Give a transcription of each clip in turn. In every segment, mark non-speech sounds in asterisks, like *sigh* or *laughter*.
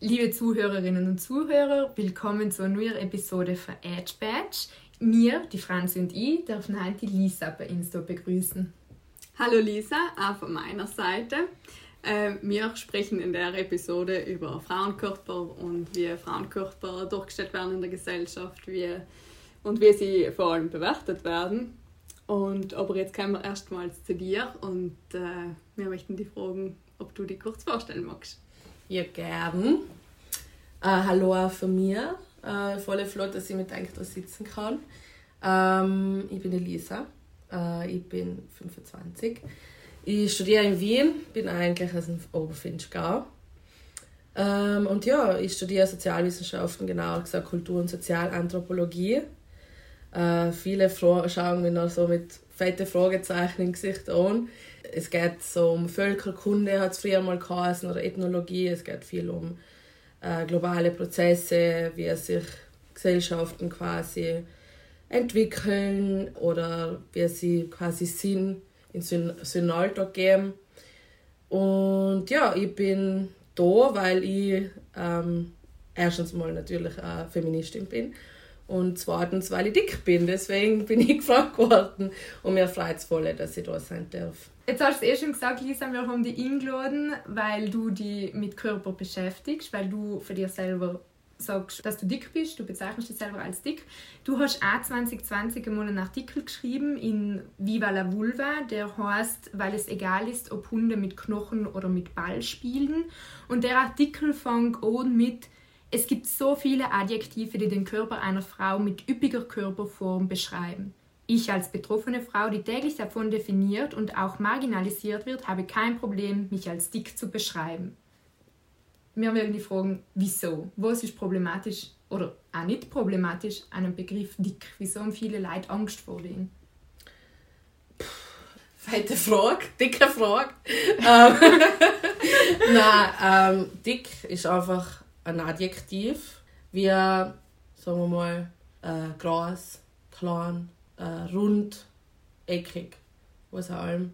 Liebe Zuhörerinnen und Zuhörer, willkommen zur neuen Episode von Edge Badge. Wir, die Franzi und ich, dürfen heute die Lisa bei uns begrüßen. Hallo Lisa, auch von meiner Seite. Ähm, wir sprechen in der Episode über Frauenkörper und wie Frauenkörper durchgestellt werden in der Gesellschaft wie, und wie sie vor allem bewertet werden. Und, aber jetzt kommen wir erstmals zu dir und äh, wir möchten dich fragen, ob du dich kurz vorstellen magst. Ja, gern. Äh, hallo auch von mir. Äh, voll flott, dass ich mit euch da sitzen kann. Ähm, ich bin Elisa. Äh, ich bin 25. Ich studiere in Wien, bin eigentlich aus dem Oberfinchgau. Ähm, und ja, ich studiere Sozialwissenschaften, genauer gesagt Kultur- und Sozialanthropologie. Äh, viele Fra schauen mich noch so mit fetten Fragezeichen im Gesicht an. Es geht so um Völkerkunde, hat es früher mal geheißen, oder Ethnologie. Es geht viel um äh, globale Prozesse, wie sich Gesellschaften quasi entwickeln oder wie sie quasi Sinn in einen Alltag geben. Und ja, ich bin da, weil ich ähm, erstens mal natürlich eine Feministin bin und zweitens, weil ich dick bin. Deswegen bin ich *laughs* gefragt worden und mir freut es voll, dass ich da sein darf. Jetzt hast du es eh schon gesagt, Lisa, wir haben dich eingeladen, weil du dich mit Körper beschäftigst, weil du für dich selber sagst, dass du dick bist, du bezeichnest dich selber als dick. Du hast auch 2020 einmal einen Artikel geschrieben in Viva la Vulva, der heißt, weil es egal ist, ob Hunde mit Knochen oder mit Ball spielen. Und der Artikel fängt an mit, es gibt so viele Adjektive, die den Körper einer Frau mit üppiger Körperform beschreiben. Ich als betroffene Frau, die täglich davon definiert und auch marginalisiert wird, habe kein Problem, mich als dick zu beschreiben. Mir werden die fragen, wieso? Was ist problematisch oder auch nicht problematisch an einem Begriff dick? Wieso haben viele Leute Angst vor dem? Feite Frage, dicke Frage. Ähm, *laughs* Nein, ähm, dick ist einfach ein Adjektiv, wie, sagen wir mal, äh, groß, klein, äh, rund, eckig, was allem.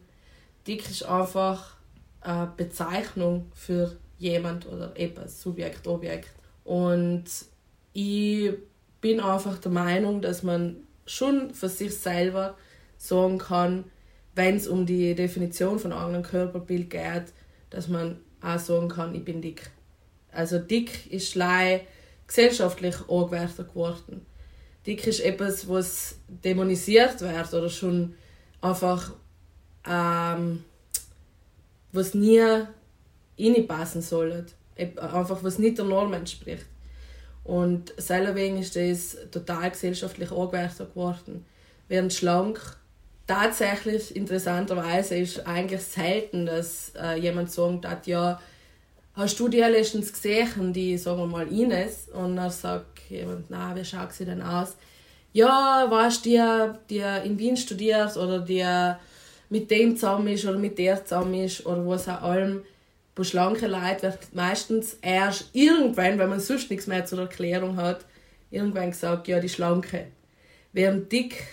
Dick ist einfach eine Bezeichnung für jemand oder etwas, Subjekt, Objekt. Und ich bin einfach der Meinung, dass man schon für sich selber sagen kann, wenn es um die Definition von eigenem Körperbild geht, dass man auch sagen kann, ich bin dick. Also dick ist lei gesellschaftlich angewertet geworden dick ist etwas, was dämonisiert wird oder schon einfach ähm, was nie reinpassen soll. Einfach was nicht der Norm entspricht. Und selberwegen ist das total gesellschaftlich angewertet geworden. Während schlank tatsächlich interessanterweise ist eigentlich selten, dass äh, jemand sagt, ja, hast du die letztens gesehen, die, sagen wir mal, Ines? Und dann sagt jemand, na, wie schaut sie denn aus? Ja, weißt du, die, die in Wien studiert oder die mit dem zusammen ist oder mit der zusammen ist oder was auch allem. Bei schlanken Leuten wird meistens erst irgendwann, wenn man sonst nichts mehr zur Erklärung hat, irgendwann gesagt, ja, die Schlanke. Während dick,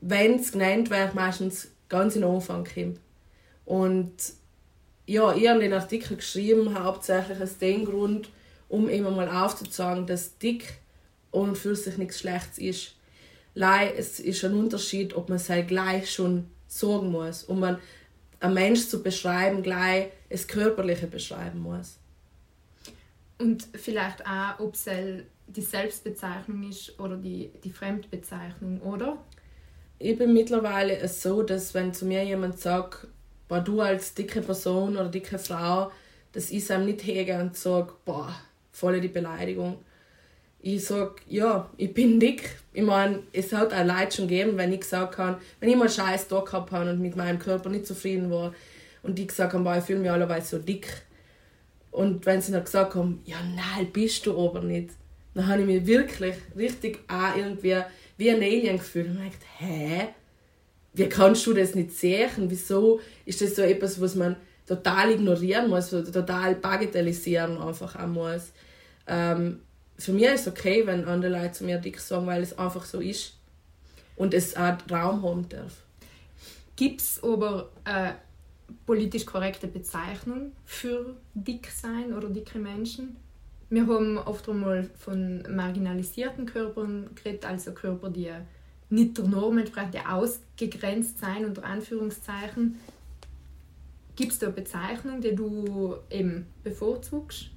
wenn es genannt wird, meistens ganz in den Anfang kommt. Und ja, ich habe den Artikel geschrieben, hauptsächlich aus dem Grund, um immer mal aufzuzeigen, dass dick und für sich nichts Schlechtes ist. Lei, es ist ein Unterschied, ob man sich gleich schon sorgen muss, um man einen Mensch zu beschreiben, gleich das Körperliche beschreiben muss. Und vielleicht auch, ob es die Selbstbezeichnung ist oder die, die Fremdbezeichnung, oder? Ich bin mittlerweile so, dass wenn zu mir jemand sagt, boah, du als dicke Person oder dicke Frau, ich es einem nicht hege und sage, boah, voll die Beleidigung. Ich sage, ja, ich bin dick. Ich meine, es hat auch Leute schon gegeben, wenn ich gesagt habe, wenn ich mal Scheiß da gehabt habe und mit meinem Körper nicht zufrieden war und die gesagt haben, boah, ich fühle mich allerweise so dick. Und wenn sie dann gesagt haben, ja, nein, bist du aber nicht. dann habe ich mich wirklich richtig auch irgendwie wie ein Alien gefühlt. Und ich dachte, hä? Wie kannst du das nicht sehen? Wieso ist das so etwas, was man total ignorieren muss, total bagatellisieren einfach auch muss? Ähm, für mich ist es okay, wenn andere Leute zu mir dick sagen, weil es einfach so ist und es auch Raum haben darf. Gibt es aber eine politisch korrekte Bezeichnung für dick sein oder dicke Menschen? Wir haben oft einmal von marginalisierten Körpern geredet, also Körper, die nicht der Norm entsprechen, die ausgegrenzt sein, unter Anführungszeichen. Gibt es da eine Bezeichnung, die du eben bevorzugst?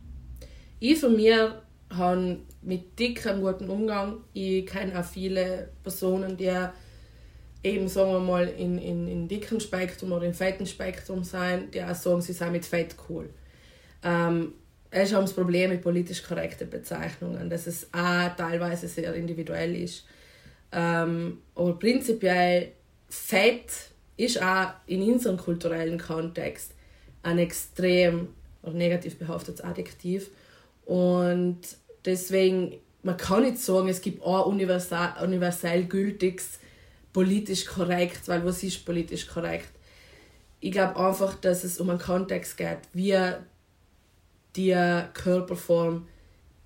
Ich von mir habe mit dick einen guten Umgang. Ich kenne auch viele Personen, die eben, sagen wir mal, in, in, in dicken Spektrum oder im fetten Spektrum sein, die auch sagen, sie seien mit Fett cool. Ähm, ich habe das Problem mit politisch korrekten Bezeichnungen, dass es auch teilweise sehr individuell ist. Ähm, aber prinzipiell Fett ist auch in unserem kulturellen Kontext ein extrem negativ behaftetes Adjektiv. Und deswegen, man kann nicht sagen, es gibt ein universal, universell gültiges politisch korrekt, weil was ist politisch korrekt? Ich glaube einfach, dass es um einen Kontext geht, wie die Körperform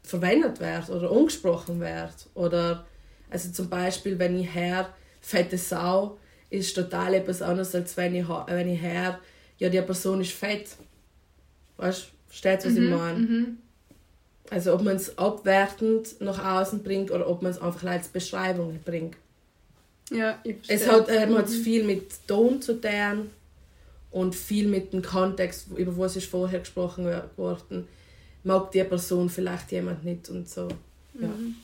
verwendet wird oder angesprochen wird. Oder also zum Beispiel, wenn ich her fette Sau, ist total etwas anderes, als wenn ich, wenn ich her, ja, die Person ist fett. Weißt du, versteht, was mhm, ich meine? Mhm. Also ob man es abwertend nach außen bringt oder ob man es einfach als Beschreibung bringt. Ja, ich verstehe. Es hat, äh, mhm. viel mit Ton zu tun und viel mit dem Kontext, über was ist vorher gesprochen worden, mag die Person vielleicht jemand nicht und so. Ja. Mhm.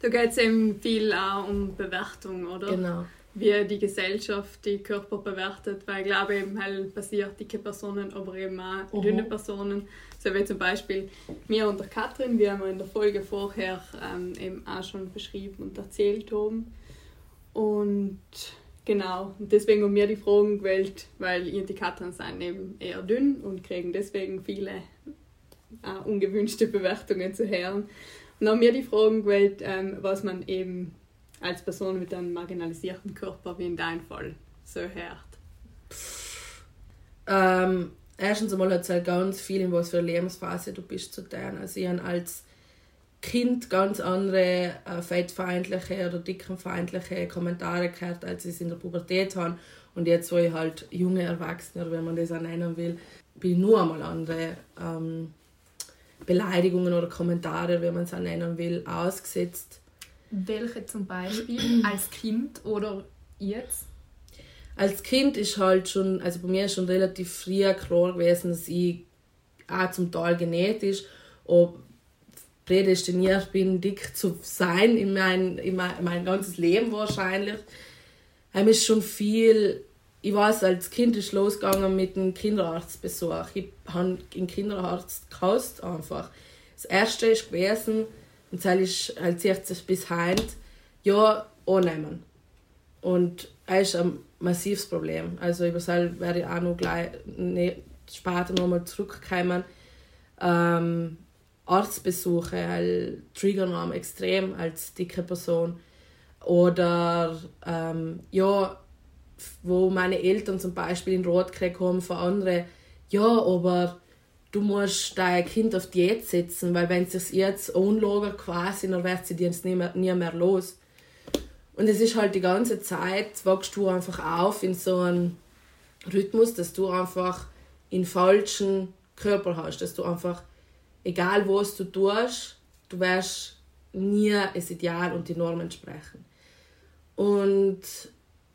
Da geht es eben viel auch um Bewertung, oder? Genau. Wie die Gesellschaft die Körper bewertet, weil ich glaube eben halt passiert dicke Personen, aber eben auch mhm. dünne Personen. So wie zum Beispiel mir und der Katrin, wie wir in der Folge vorher ähm, eben auch schon beschrieben und erzählt haben. Und Genau, und deswegen haben wir die Fragen gewählt, weil ihr die Katzen sind eben eher dünn und kriegen deswegen viele äh, ungewünschte Bewertungen zu hören. Haben wir die Fragen gewählt, ähm, was man eben als Person mit einem marginalisierten Körper, wie in deinem Fall, so hört. Ähm, erstens einmal hat es halt ganz viel, in was für eine Lebensphase du bist zu tun. Also ich habe als Kind ganz andere äh, fettfeindliche oder dickenfeindliche Kommentare gehört, als ich es in der Pubertät habe. Und jetzt, wo ich halt junge Erwachsene, wenn man das auch nennen will, bin ich nur einmal andere ähm, Beleidigungen oder Kommentare, wie man es auch nennen will, ausgesetzt. Welche zum Beispiel *clears throat* als Kind oder jetzt? Als Kind ist halt schon, also bei mir ist schon relativ früh klar gewesen, dass ich auch zum Teil genetisch, ob prädestiniert bin, dick zu sein in mein, in mein, mein ganzes Leben wahrscheinlich. Heim ist schon viel, ich weiß, als Kind ist losgegangen mit einem Kinderarztbesuch. Ich habe einen Kinderarzt gehasst einfach. Das erste ist gewesen, und das ist halt sich bis heute, ja, annehmen. Und das ist ein massives Problem. Also über das werde ich auch noch gleich ne, später nochmal zurückkommen. Ähm, Arztbesuche halt, triggern extrem als dicke Person. Oder ähm, ja, wo meine Eltern zum Beispiel in Rot gekriegt haben von anderen, ja, aber du musst dein Kind auf Diät setzen, weil wenn sie es jetzt anlagert quasi, dann wird sie dir nie mehr, nie mehr los. Und es ist halt die ganze Zeit, wachst du einfach auf in so einem Rhythmus, dass du einfach einen falschen Körper hast, dass du einfach egal was du tust, du wirst nie das Ideal und die Normen entsprechen. Und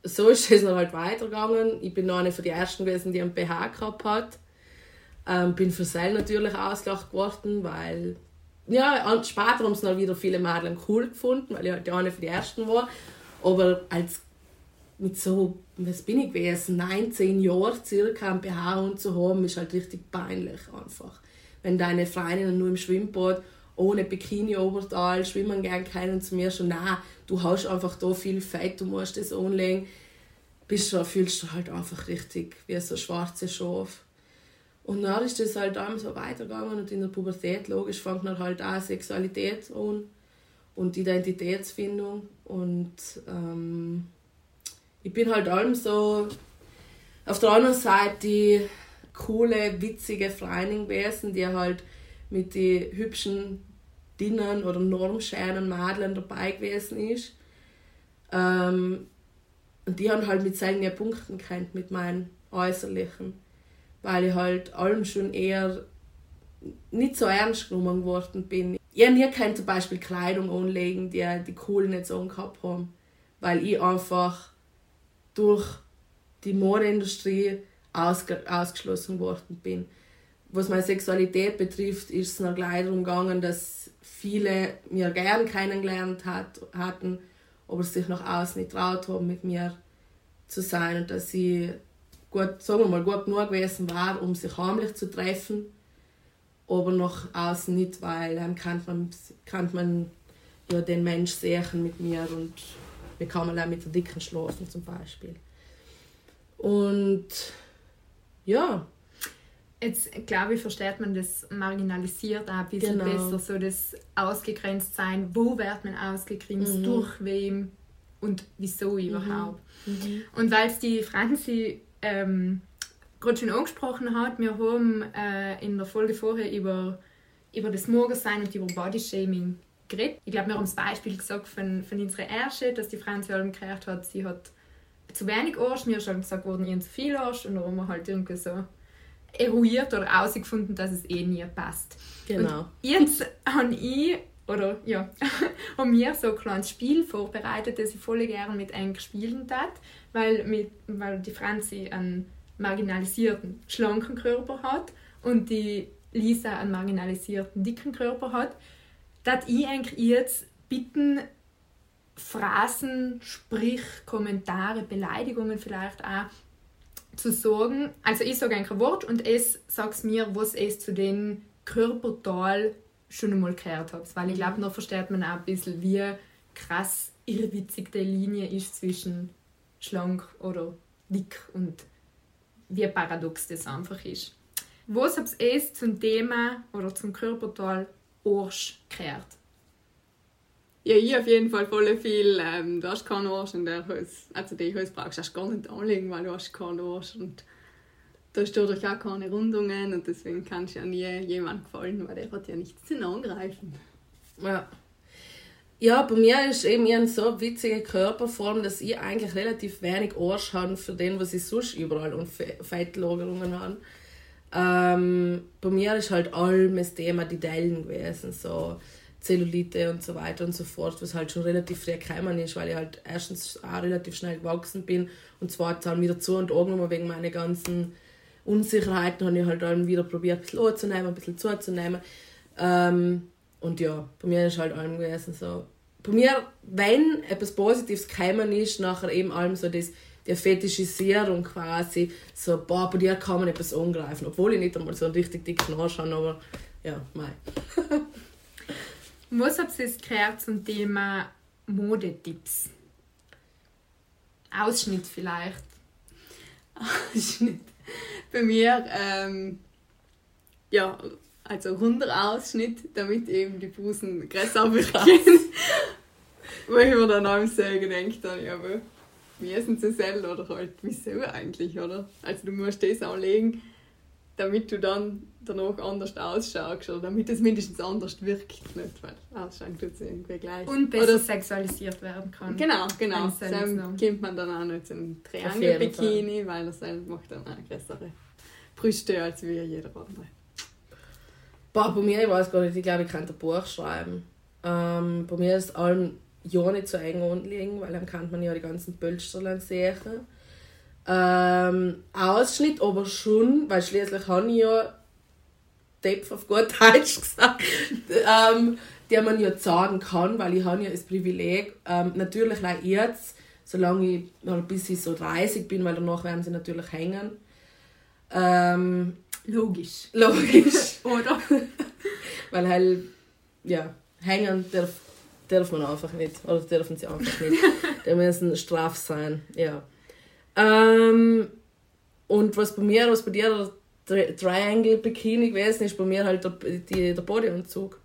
so ist es dann halt weitergegangen. Ich bin noch eine von den ersten gewesen, die einen BH gehabt hat. Ähm, bin für sich natürlich ausgelacht geworden, weil ja, später haben es dann wieder viele Mädchen cool gefunden, weil ich halt eine von den ersten war. Aber als mit so, was bin ich gewesen, 19 Jahren circa ein BH zu haben, ist halt richtig peinlich einfach wenn deine Freundinnen nur im Schwimmbad ohne Bikini-Oberteil schwimmen gehen können zu mir schon, nein, du hast einfach da viel Fett, du musst das anlegen, bist du, fühlst du halt einfach richtig wie so ein schwarzes Schaf. Und dann ist das halt dann so weitergegangen und in der Pubertät, logisch, fängt dann halt auch Sexualität an. und Identitätsfindung. Und ähm, ich bin halt allem so auf der anderen Seite die coole, witzige Freundin gewesen, die halt mit den hübschen Dinnern oder normscheinen Madlen dabei gewesen ist. Ähm, und die haben halt mit seinen Punkten kennt mit meinen Äußerlichen. Weil ich halt allem schon eher nicht so ernst genommen worden bin. Ich nie kein zum Beispiel Kleidung anlegen, die die Coolen nicht so angehabt haben. Weil ich einfach durch die Modeindustrie ausge ausgeschlossen worden bin. Was meine Sexualität betrifft, ist es noch leider umgegangen, dass viele mir gern kennengelernt hat, hatten, aber sich nach außen nicht traut haben, mit mir zu sein und dass sie gut, sagen wir mal, gut genug gewesen war, um sich heimlich zu treffen, aber nach außen nicht, weil dann kann man, kann man ja den Mensch sehen mit mir und wir kann man auch mit der Dicken schlafen zum Beispiel. Und ja. Jetzt glaube ich, versteht man das marginalisiert auch ein bisschen genau. besser, so das ausgegrenzt sein, wo wird man ausgegrenzt, mhm. durch wem und wieso mhm. überhaupt. Mhm. Und weil es die Franzi ähm, gerade schon angesprochen hat, wir haben äh, in der Folge vorher über, über das Morgensein und über Bodyshaming geredet. Ich glaube, wir haben das Beispiel gesagt von, von unserer Erste, dass die Franzi allem gehört hat, sie hat zu wenig Arsch, mir ist halt gesagt worden, ich habe zu viel Arsch und dann haben wir halt irgendwie so eruiert oder herausgefunden, dass es eh nie passt. Genau. Und jetzt *laughs* habe ich, oder ja, *laughs* haben mir so ein kleines Spiel vorbereitet, das ich voll gerne mit eng spielen tat, weil, mit, weil die Franzi einen marginalisierten, schlanken Körper hat und die Lisa einen marginalisierten, dicken Körper hat, dass ich eigentlich jetzt bitten, Phrasen, sprich Kommentare, Beleidigungen vielleicht auch zu sagen. Also ich sage ein Wort und es sagt mir, was es zu den Körperteil schon einmal gehört hat. Weil ich glaube, noch versteht man auch ein bisschen, wie krass irrwitzig die Linie ist zwischen schlank oder dick und wie paradox das einfach ist. Was habt ihr zum Thema oder zum Körperteil Arsch gehört? Ja, ich auf jeden Fall voll viel. Ähm, du hast keinen Arsch in der Hose. Also die Hose brauchst du gar nicht anlegen, weil du hast keinen Arsch. Und da hast dadurch auch keine Rundungen und deswegen kannst du ja nie jemand gefallen, weil der hat ja nichts zu angreifen. Ja. Ja, bei mir ist eben eine so witzige Körperform, dass ich eigentlich relativ wenig Arsch habe für den, was ich sonst überall und Fettlagerungen habe. Ähm, bei mir ist halt allem Thema die Dellen gewesen. So Zellulite und so weiter und so fort, was halt schon relativ früh gekommen ist, weil ich halt erstens auch relativ schnell gewachsen bin und zweitens dann wieder zu und angenommen wegen meiner ganzen Unsicherheiten habe ich halt dann wieder probiert, ein bisschen anzunehmen, ein bisschen zuzunehmen. Ähm, und ja, bei mir ist halt allem gewesen so. Bei mir, wenn etwas Positives gekommen ist, nachher eben allem so das, die Fetischisierung quasi, so, boah, bei dir kann man etwas angreifen, obwohl ich nicht einmal so einen richtig dicken Arsch habe, aber ja, mei. *laughs* Was habt ihr gehört zum Thema Modetipps? Ausschnitt vielleicht. Ausschnitt. Bei mir, ähm, ja, also runder Ausschnitt, damit eben die Busen größer werden. *laughs* Wo ich mir dann auch sehr gedacht habe, ja, aber wie sind sie selber oder halt, wieso eigentlich, oder? Also du musst das anlegen, damit du dann danach anders ausschaust oder damit es mindestens anders wirkt. Nicht, weil ausschauen tut es irgendwie gleich. Und besser oder, sexualisiert werden kann. Genau, genau. Dann kommt man dann auch nicht in Triangel-Bikini, weil das macht dann auch größere Brüste als wie jeder andere. Boah, bei mir, ich weiß gar nicht, ich glaube, ich könnte ein Buch schreiben. Ähm, bei mir ist allem ja nicht so eng anliegen, weil dann kann man ja die ganzen Pölsterlein sehen. Ähm, Ausschnitt aber schon, weil schließlich habe ich ja Depth auf gut Deutsch gesagt, ähm, die man ja sagen kann, weil ich habe ja das Privileg, ähm, natürlich auch jetzt, solange ich noch bis ich so 30 bin, weil danach werden sie natürlich hängen. Ähm, logisch. Logisch. *laughs* Oder? *laughs* weil halt, ja, hängen darf, darf man einfach nicht. Oder dürfen sie einfach nicht. *laughs* die müssen straff sein, ja. Ähm, und was bei mir, was bei dir der Triangle Bikini gewesen ist, bei mir halt der, die, der Bodyanzug.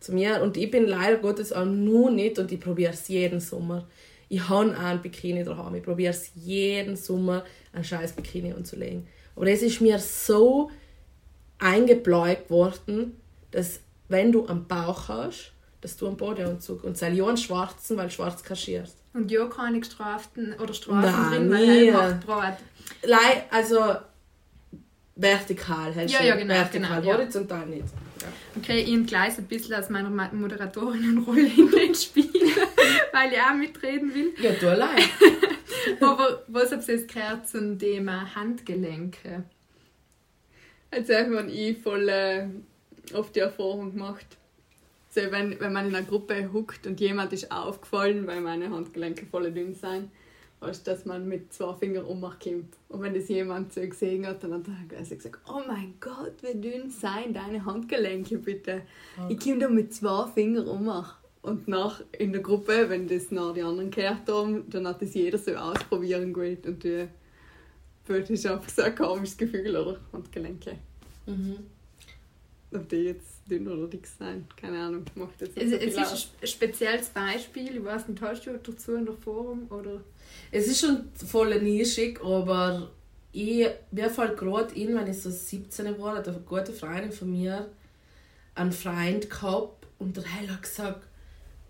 zu mir. Und ich bin leider Gottes auch nur nicht und ich probiere es jeden Sommer. Ich habe auch ein Bikini daheim. Ich probiere es jeden Sommer, ein scheiß Bikini anzulegen. Aber es ist mir so eingebläut worden, dass wenn du am Bauch hast, dass du einen Bodeanzug und sei einen schwarzen, weil schwarz kaschierst. Und ja keine gestraften oder Strafen drin, weil er macht Brot. Lei- Also vertikal Ja, du. ja, genau, Vertikal, genau, ja. horizontal nicht. Ja. Okay, ich entgleise ein bisschen aus meiner Moderatorinnenrolle in den Spielen, *laughs* weil ich auch mitreden will. Ja, du allein. *laughs* Aber was habt ihr jetzt gehört zum Thema Handgelenke? Also wenn ich voll äh, oft die Erfahrung gemacht. So, wenn, wenn man in einer Gruppe huckt und jemand ist aufgefallen, weil meine Handgelenke voll dünn sind, du, dass man mit zwei Fingern umkommt. Und wenn das jemand so gesehen hat, dann hat er gesagt, oh mein Gott, wie dünn seien deine Handgelenke bitte. Ich komme da mit zwei Fingern um. Und nach in der Gruppe, wenn das nach die anderen gehört haben, dann hat das jeder so ausprobieren gewählt. Und die, das ist einfach so ein komisches Gefühl, oder? Handgelenke. Mhm. Ob die jetzt dünn oder dick sein, keine Ahnung, macht jetzt Es, nicht es so viel ist aus. ein spezielles Beispiel, ich weiß nicht, hast du dazu in der Forum? Oder? Es ist schon voll nischig, aber ich, mir fällt gerade ein, wenn ich so 17 war, hat eine gute Freundin von mir einen Freund gehabt und der Hell hat gesagt,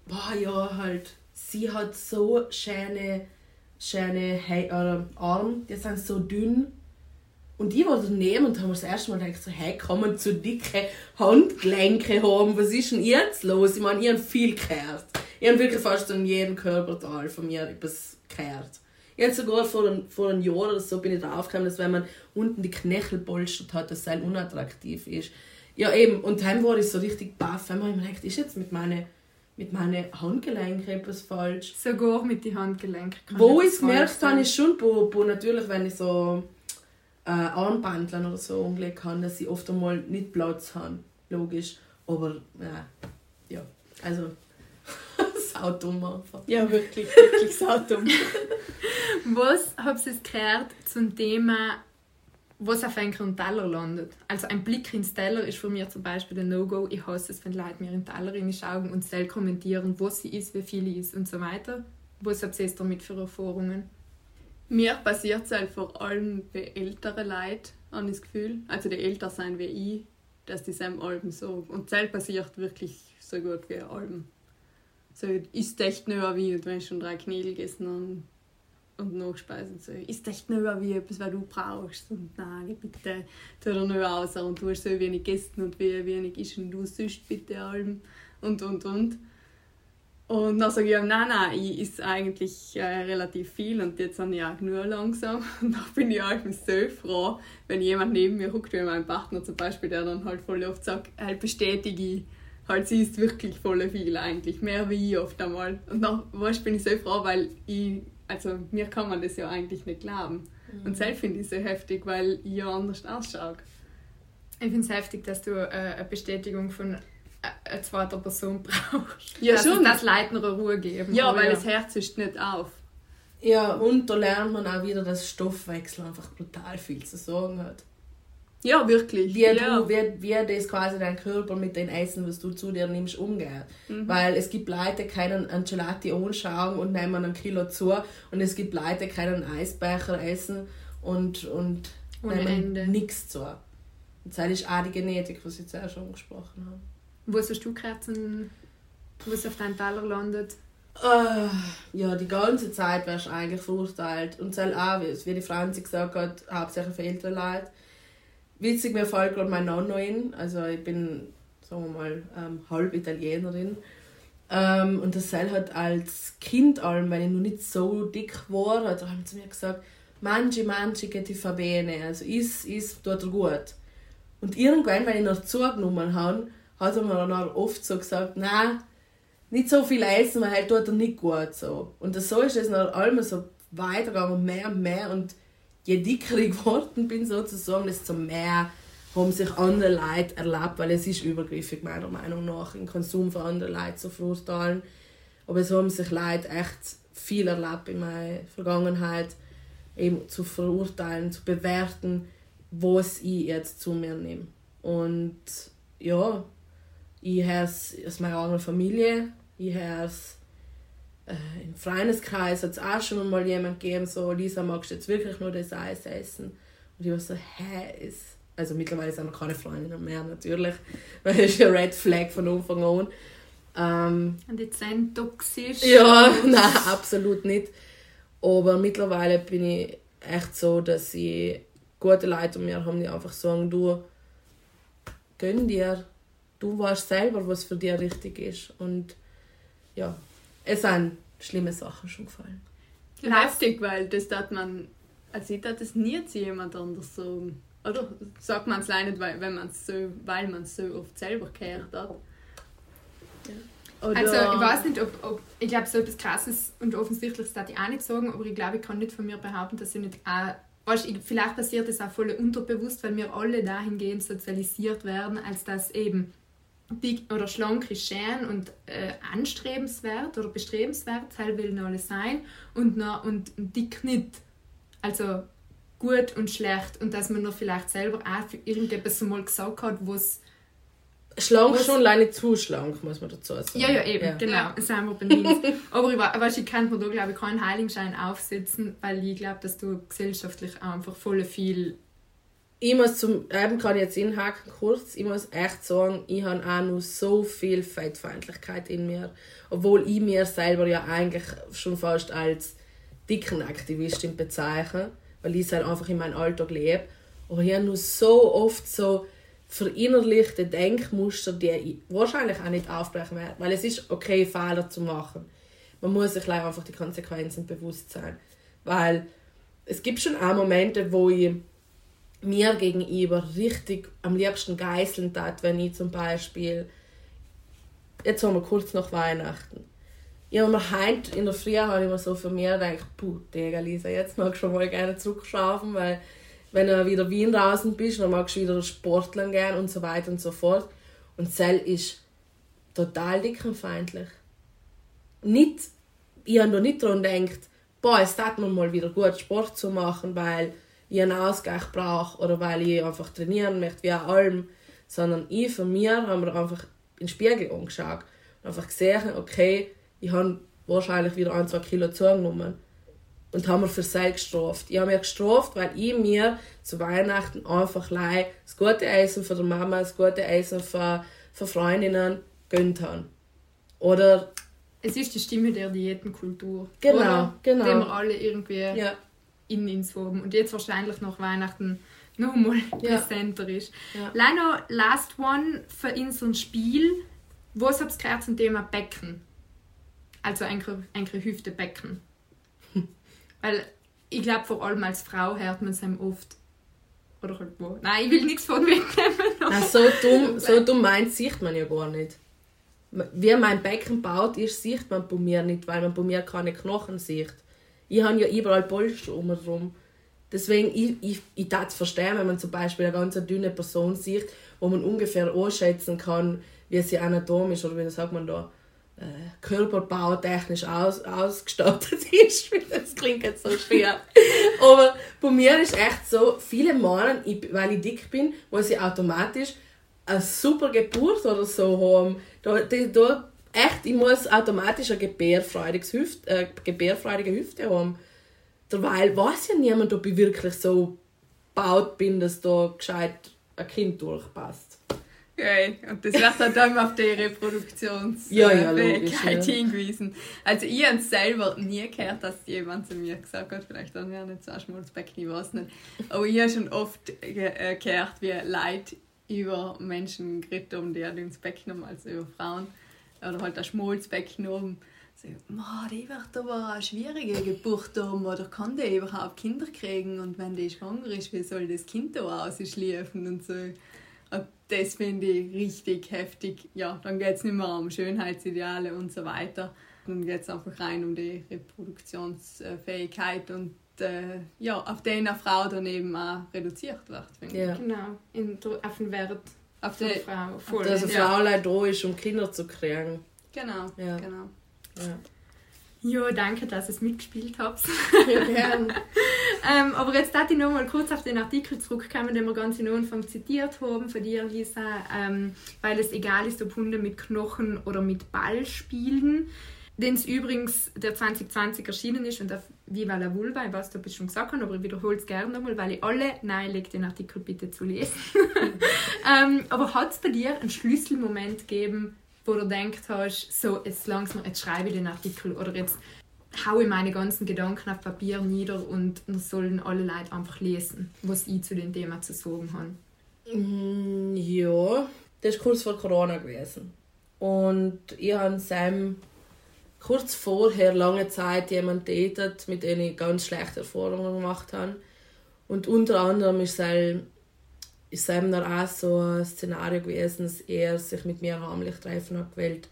boah, ja, halt, sie hat so schöne, schöne He äh, Arme, die sind so dünn. Und ich war daneben und habe mir das erste Mal gedacht, so, hey, kann man so dicke Handgelenke haben? Was ist denn jetzt los? Ich meine, ich habe viel gehört. Ich habe wirklich fast an jedem Körperteil von mir etwas gehört. Ich habe sogar vor einem, vor einem Jahr oder so bin ich draufgekommen, dass wenn man unten die Knöchel polstert hat, das sehr unattraktiv ist. Ja eben, und dann war ich so richtig baff. Ich mir gedacht, ist jetzt mit meinen mit meine Handgelenken etwas falsch? Sogar mit den Handgelenken. Wo ich es gemerkt habe, ist schon, wo natürlich, wenn ich so äh, Armbandlern oder so umlegen kann, dass sie oft einmal nicht Platz haben. Logisch. Aber ja, ja. also *laughs* saudumm einfach. Ja, wirklich, wirklich saudumm. *laughs* Was habt ihr gehört zum Thema, was auf einen Teller landet? Also ein Blick ins Teller ist für mich zum Beispiel ein No-Go. Ich hasse es, wenn Leute mir in den Teller reinschauen und selbst kommentieren, was sie ist, wie viel sie ist und so weiter. Was habt ihr jetzt damit für Erfahrungen? Mir passiert es halt vor allem bei älteren Leuten, habe ich das Gefühl. Also die älter sein wie ich, dass die seinem Alben so. Und das passiert wirklich so gut wie Alben. So, ist echt nicht wie, wenn ich schon drei Knädel gegessen habe und nachspeisen, so, ist echt nicht wie etwas, was du brauchst. Und nein, bitte, tu dir nicht aus und du hast so wenig gegessen und wie wenig ist und du sonst bitte Alben und und und. Und dann sage ich ihm, nein, nein, ich esse eigentlich äh, relativ viel und jetzt habe ich auch genug langsam. *laughs* Und dann bin ich halt so froh, wenn jemand neben mir guckt, wie mein Partner zum Beispiel, der dann halt voll oft sagt, halt bestätige ich, halt sie isst wirklich voll viel eigentlich, mehr wie ich oft einmal. Und dann weißt, bin ich so froh, weil ich, also mir kann man das ja eigentlich nicht glauben. Und selbst finde ich es so heftig, weil ich ja anders ausschaue. Ich finde es heftig, dass du äh, eine Bestätigung von äh, einer zweiten Person *laughs* brauchst. Ja, dass schon. Dass Leute eine Ruhe geben. Ja, weil das Herz ist nicht auf. Ja, und da lernt man auch wieder, dass Stoffwechsel einfach brutal viel zu sagen hat. Ja, wirklich. Wie, ja. du, wie, wie das quasi dein Körper mit den Essen, was du zu dir nimmst, umgeht. Mhm. Weil es gibt Leute, die können einen Gelati anschauen und nehmen ein Kilo zu. Und es gibt Leute, die können einen Eisbecher essen und, und Ohne nehmen nichts zu. Und das ist auch die Genetik, was ich zuerst schon angesprochen habe. Was hast du gehört, zum- was auf deinem Teller landet? Ah, ja, die ganze Zeit wärst du eigentlich verurteilt. Und das auch, wie die Franzi gesagt hat, hauptsächlich für ältere Leute. Witzig, mir fällt gerade mein Nonno ein. Also ich bin, sagen wir mal, ähm, halb Italienerin. Ähm, und das Seil hat als Kind allem, wenn ich noch nicht so dick war, hat er zu mir gesagt, mangi, mangi, che ti fa bene. Also iss, iss, tut dir gut. Und irgendwann, wenn ich noch zugenommen habe, hat mir dann auch oft so gesagt, nein, nicht so viel essen, weil halt tut er nicht gut so. Und so ist es noch allem so weitergegangen, mehr und mehr und je dicker ich *laughs* geworden bin sozusagen, desto mehr haben sich andere Leute erlaubt, weil es ist übergriffig meiner Meinung nach, den Konsum von anderen Leuten zu verurteilen. Aber es haben sich Leute echt viel erlaubt in meiner Vergangenheit, eben zu verurteilen, zu bewerten, was ich jetzt zu mir nehme. Und ja, ich habe es aus meiner eigenen Familie, ich habe es äh, im Freundeskreis hat es auch schon mal jemand gegeben, so, Lisa, magst du jetzt wirklich nur das Eis essen? Und ich war so, hä, ist... Also mittlerweile sind wir keine Freundinnen mehr, natürlich, *laughs* weil das ist ein Red Flag von Anfang an. Ähm, Und jetzt sind toxisch. ja, *laughs* nein, absolut nicht. Aber mittlerweile bin ich echt so, dass ich gute Leute um mir haben, die einfach sagen, du, gönn dir, du weißt selber, was für dich richtig ist. Und ja, es sind schlimme Sachen schon gefallen. Heftig, weil das darf man, also ich darf das nie zu jemand anders sagen. Oder sagt man es leider nicht, weil, wenn man's so, weil man es so oft selber gehört hat. Oder, Also ich weiß nicht, ob, ob ich glaube, so etwas Krasses und Offensichtliches darf ich auch nicht sagen, aber ich glaube, ich kann nicht von mir behaupten, dass ich nicht auch, weißt, ich, vielleicht passiert das auch voll unterbewusst, weil wir alle dahingehend sozialisiert werden, als dass eben dick oder schlank ist schön und äh, anstrebenswert oder bestrebenswert, das will alles sein und, noch, und dick nicht. Also gut und schlecht und dass man noch vielleicht selber auch für irgendetwas mal gesagt hat, was Schlank Was- schon, leider nicht zu schlank, muss man dazu sagen. Ja, ja, eben, genau. Ja. Das sind wir bei Nils. *laughs* Aber ich, we- weißt, ich kann mir da, glaube ich, keinen Heiligenschein aufsetzen, weil ich glaube, dass du gesellschaftlich einfach voll viel. Ich muss zum, eben kann ich jetzt inhaken kurz, ich muss echt sagen, ich habe auch noch so viel Fettfeindlichkeit in mir. Obwohl ich mir selber ja eigentlich schon fast als dicken Aktivistin bezeichne, weil ich es halt einfach in meinem Alltag lebe. Aber ich habe nur so oft so verinnerlichte Denkmuster, die ich wahrscheinlich auch nicht aufbrechen werde. Weil es ist okay, Fehler zu machen. Man muss sich einfach die Konsequenzen bewusst sein. Weil es gibt schon auch Momente, wo ich mir gegenüber richtig am liebsten geißeln tat, wenn ich zum Beispiel, jetzt haben wir kurz nach Weihnachten, ich habe mir heute in der Früh habe ich mir so für mich gedacht, puh, Digga, Lisa, jetzt mag ich schon mal gerne zurückschrauben, weil wenn du wieder Wien draußen bist, dann magst du wieder Sportlern gern und so weiter und so fort. Und Zell ist total dickenfeindlich. Nicht, ich habe da nicht daran gedacht, boah, es tat mir mal wieder gut, Sport zu machen, weil ich einen Ausgleich brauche oder weil ich einfach trainieren möchte, wie auch allem. Sondern ich von mir habe mir einfach in den Spiegel angeschaut und einfach gesehen, okay, ich habe wahrscheinlich wieder ein, zwei Kilo zugenommen. Und habe mir für sich gestraft. Ich habe mich gestraft, weil ich mir zu Weihnachten einfach leih das gute Essen für die Mama, das gute Essen für, für Freundinnen gönnt habe. Oder, Es ist die Stimme der Diätenkultur. Genau, genau. Die wir alle irgendwie ja, in uns haben. Und jetzt wahrscheinlich nach Weihnachten noch mal Ja. präsenter ist. Ja. Leider last one für unser Spiel. Was habt ihr gehört zum Thema Becken? Also eigentlich, eigentlich Hüftebecken. *laughs* Weil ich glaube, vor allem als Frau hört man es einem oft. Oder halt wo. Nein, ich will nichts von wegnehmen. Nein, so dumm, *laughs* so dumm meint sieht man ja gar nicht. Wie mein Becken baut ist, sieht man bei mir nicht, weil man bei mir keine Knochen sieht. Ich habe ja überall Polster um mich herum. Deswegen, ich, ich, ich darf verstehen, wenn man zum Beispiel eine ganz dünne Person sieht, wo man ungefähr einschätzen kann, wie sie anatomisch oder wie sagt man da, äh, körperbautechnisch aus, ausgestattet *laughs* ist. das klingt jetzt so schwer. Aber bei mir ist echt so, viele ich, weil ich dick bin, muss ich automatisch eine super Geburt oder so haben. Da, da, echt, ich muss automatisch eine gebärfreudiges Hüft, äh, gebärfreudige Hüfte haben. Derweil weiß ja niemand, ob ich wirklich so gebaut bin, dass da gescheit ein Kind durchpasst. Okay, und das wird halt dann auf die *laughs* Ja, ja, Reproduktionsfähigkeit logisch, ja. hingewiesen. Also ich habe selber nie gehört, dass jemand zu mir gesagt hat, vielleicht dann ja nicht so ein Schmolzbecken, ich weiß nicht. Aber ich habe schon oft äh, gehört, wie Leute über Menschen geredet haben, die ein dünnes Becken haben, also über Frauen. Oder halt ein Schmolzbecken haben. So, «Ma, die wird aber eine schwierige Geburt haben, oder kann die überhaupt Kinder kriegen? Und wenn die schwanger ist, wie soll das Kind da ausschläfen und so. Und das finde ich richtig heftig. Ja, dann geht es nicht mehr um Schönheitsideale und so weiter. Dann geht es einfach rein um die Reproduktionsfähigkeit und äh, ja, auf den eine Frau dann eben auch reduziert wird. finde ich. Ja. Genau, in, der- auf den Wert Auf die, Frau. Voll. Dass eine Ja. Frau da ist, um Kinder zu kriegen. genau, Ja. genau. Ja. Ja, danke, dass ihr es mitgespielt habt. *laughs* Ja, gern. *laughs* ähm, aber jetzt darf ich noch mal kurz auf den Artikel zurückkommen, den wir ganz in Anfang zitiert haben von dir, Lisa, ähm, weil es egal ist, ob Hunde mit Knochen oder mit Ball spielen. Den es übrigens der 2020 erschienen ist und auf Viva la Vulva, ich weiß ich es schon gesagt aber ich wiederhole es gerne nochmal, weil ich alle nahelege, den Artikel bitte zu lesen. *laughs* ähm, aber hat es bei dir einen Schlüsselmoment gegeben, wo du denkst hast, so, jetzt langsam, jetzt schreibe ich den Artikel oder jetzt haue ich meine ganzen Gedanken auf Papier nieder und dann sollen alle Leute einfach lesen, was ich zu dem Thema zu sagen habe. Mm, Ja, das war kurz vor Corona gewesen. Und ich habe Sam kurz vorher lange Zeit jemanden datet, mit dem ich ganz schlechte Erfahrungen gemacht habe. Und unter anderem ist Sam dann auch so ein Szenario gewesen, dass er sich mit mir heimlich treffen hat gewählt.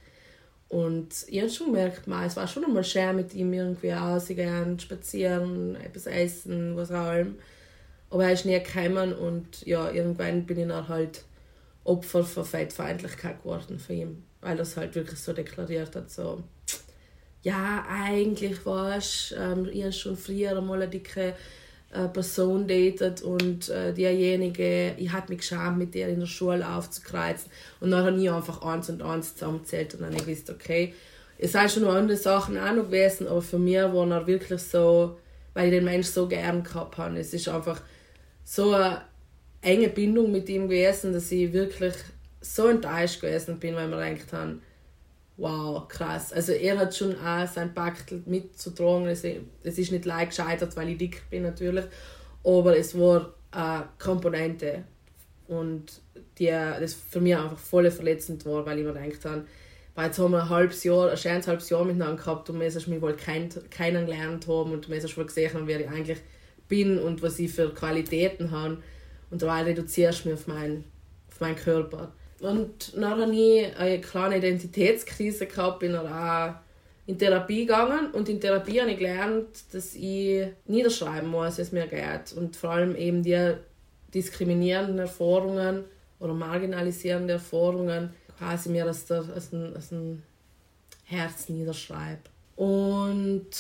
Und ich habe schon gemerkt, es war schon einmal schön mit ihm irgendwie rausgehen, spazieren, etwas essen, was auch immer. Aber er ist nie gekommen und ja, irgendwann bin ich dann halt Opfer von Feindlichkeit geworden von ihm. Weil er es halt wirklich so deklariert hat, so ja, eigentlich warst ähm, ich schon früher einmal eine dicke äh, Person datet und äh, diejenige, ich hatte mich geschämt, mit der in der Schule aufzukreuzen. Und dann habe ich einfach eins und eins zusammengezählt und dann ich gewusst, okay, es sind schon noch andere Sachen auch noch gewesen, aber für mich war er wirklich so, weil ich den Menschen so gern gehabt habe. Es ist einfach so eine enge Bindung mit ihm gewesen, dass ich wirklich so enttäuscht gewesen bin, weil wir gedacht haben, wow, krass. Also er hat schon auch sein Pakt mitzutragen. Es ist nicht leicht gescheitert, weil ich dick bin natürlich, aber es war eine Komponente und die das für mich einfach voll verletzend war, weil ich mir gedacht habe, weil jetzt haben wir ein halbes Jahr, ein schönes halbes Jahr miteinander gehabt und wir müssen wohl kein, kennengelernt haben und wir müssen wohl gesehen haben, wer ich eigentlich bin und was ich für Qualitäten habe. Und dabei reduzierst du mich auf meinen, auf meinen Körper. Und dann habe ich eine kleine Identitätskrise gehabt, bin dann auch in Therapie gegangen und in Therapie habe ich gelernt, dass ich niederschreiben muss, wie es mir geht. Und vor allem eben die diskriminierenden Erfahrungen oder marginalisierende Erfahrungen quasi mir aus, dem, Herz niederschreibe. Und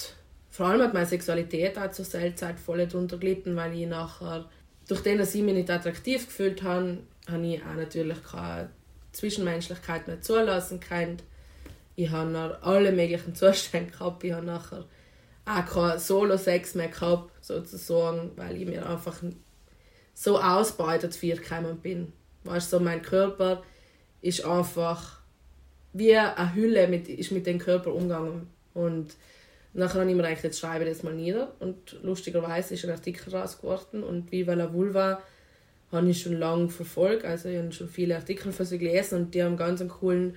vor allem hat meine Sexualität auch zur Seltzeit voll darunter gelitten, weil ich nachher, durch den, dass ich mich nicht attraktiv gefühlt habe, habe ich auch natürlich keine Zwischenmenschlichkeit mehr zulassen können. Ich habe noch alle möglichen *laughs* Zustände gehabt. Ich habe nachher auch keinen Solo-Sex mehr gehabt, sozusagen, weil ich mir einfach so ausbeutet für gekommen bin. Weißt du, so mein Körper ist einfach wie eine Hülle mit, ist mit dem Körper umgegangen. Und nachher habe ich mir gedacht, jetzt schreibe ich das mal nieder. Und lustigerweise ist ein Artikel raus geworden. Und Viva la Vulva habe ich schon lange verfolgt. Also ich habe schon viele Artikel von sie gelesen und die haben ganz einen coolen,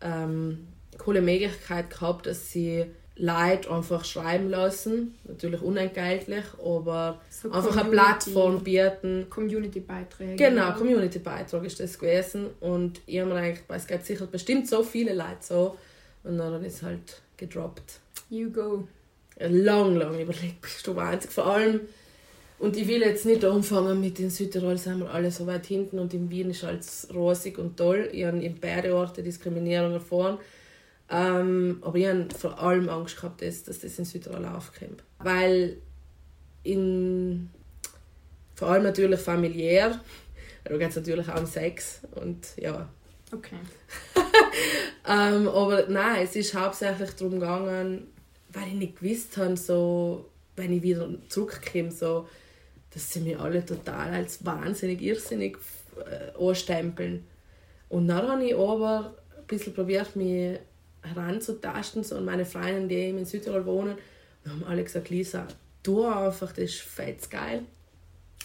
ähm, coole Möglichkeit gehabt, dass sie Leute einfach schreiben lassen. Natürlich unentgeltlich, aber So einfach eine Plattform bieten. Community-Beiträge. Genau, Community-Beitrag ist das gewesen. Und ich habe mir gedacht, es gibt sicher bestimmt so viele Leute so. Und dann ist es halt gedroppt. You go. Lang, lang überlegt, bist du einzig. Vor allem, und ich will jetzt nicht anfangen mit in Südtirol, sind wir alle so weit hinten und in Wien ist alles rosig und toll. Ich habe in beide Orte Diskriminierung erfahren. Ähm, aber ich habe vor allem Angst gehabt, dass, dass das in Südtirol aufkommt. Weil in, vor allem natürlich familiär, *laughs* da geht es natürlich auch um Sex und ja, Okay. *laughs* ähm, aber nein, es ist hauptsächlich darum gegangen, weil ich nicht gewusst habe, so, wenn ich wieder zurückkomme, so, dass sie mich alle total als wahnsinnig irrsinnig äh, anstempeln. Und dann habe ich aber ein bisschen probiert, mich heranzutasten so, und meine Freunde, die eben in Südtirol wohnen, haben alle gesagt, Lisa, du einfach, das ist fett geil.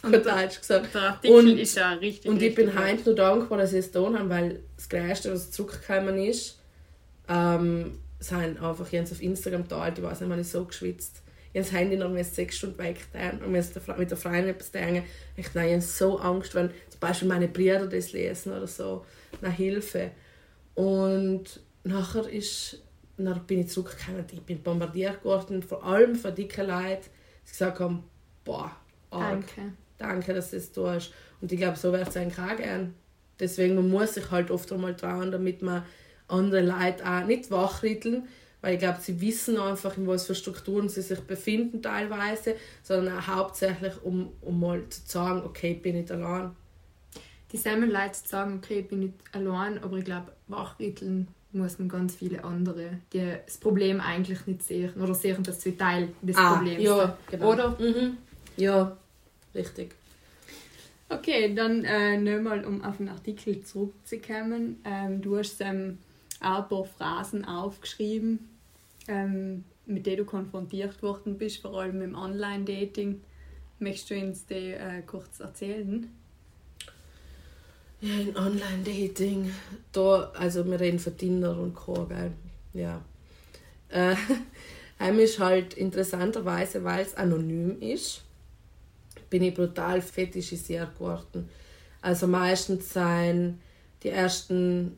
Und da hat sie gesagt, Der Artikel Und- ist ja richtig. und ich richtig bin heute nur dankbar, dass ich es getan habe, weil das Größte, was zurückgekommen ist, ähm, sind einfach jetzt auf Instagram da, ich weiß nicht, man ist so geschwitzt. Ich das Handy noch sechs Stunden weggetan und mit der Freundin etwas denken. Ich habe so Angst, wenn zum Beispiel meine Brüder das lesen oder so, nach Hilfe. Und nachher ist, dann bin ich zurückgekommen ich bin bombardiert worden, vor allem von dicken Leuten, die gesagt haben, boah, arg Danke. danke, dass du das tust. Und ich glaube, so wird es eigentlich auch gern. Deswegen man muss sich halt oft einmal trauen, damit man andere Leute auch nicht wachrütteln, weil ich glaube, sie wissen einfach, in was für Strukturen sie sich befinden teilweise, sondern auch hauptsächlich, um, um mal zu sagen, okay, ich bin nicht allein. Die selben Leute sagen, okay, ich bin nicht allein, aber ich glaube, wachrütteln muss man ganz viele andere, die das Problem eigentlich nicht sehen oder sehen, dass sie Teil des ah, Problems ja, genau. Oder? Mhm. Ja, richtig. Okay, dann äh, nochmal, um auf den Artikel zurückzukommen. Ähm, du hast ähm, auch ein paar Phrasen aufgeschrieben, ähm, mit denen du konfrontiert worden bist, vor allem im Online-Dating. Möchtest du uns die äh, kurz erzählen? Ja, in Online-Dating, da, also wir reden von Tinder und Co., gell? Ja. Äh, *laughs* ist halt interessanterweise, weil es anonym ist, bin ich brutal fetischisiert geworden. Also meistens seien die ersten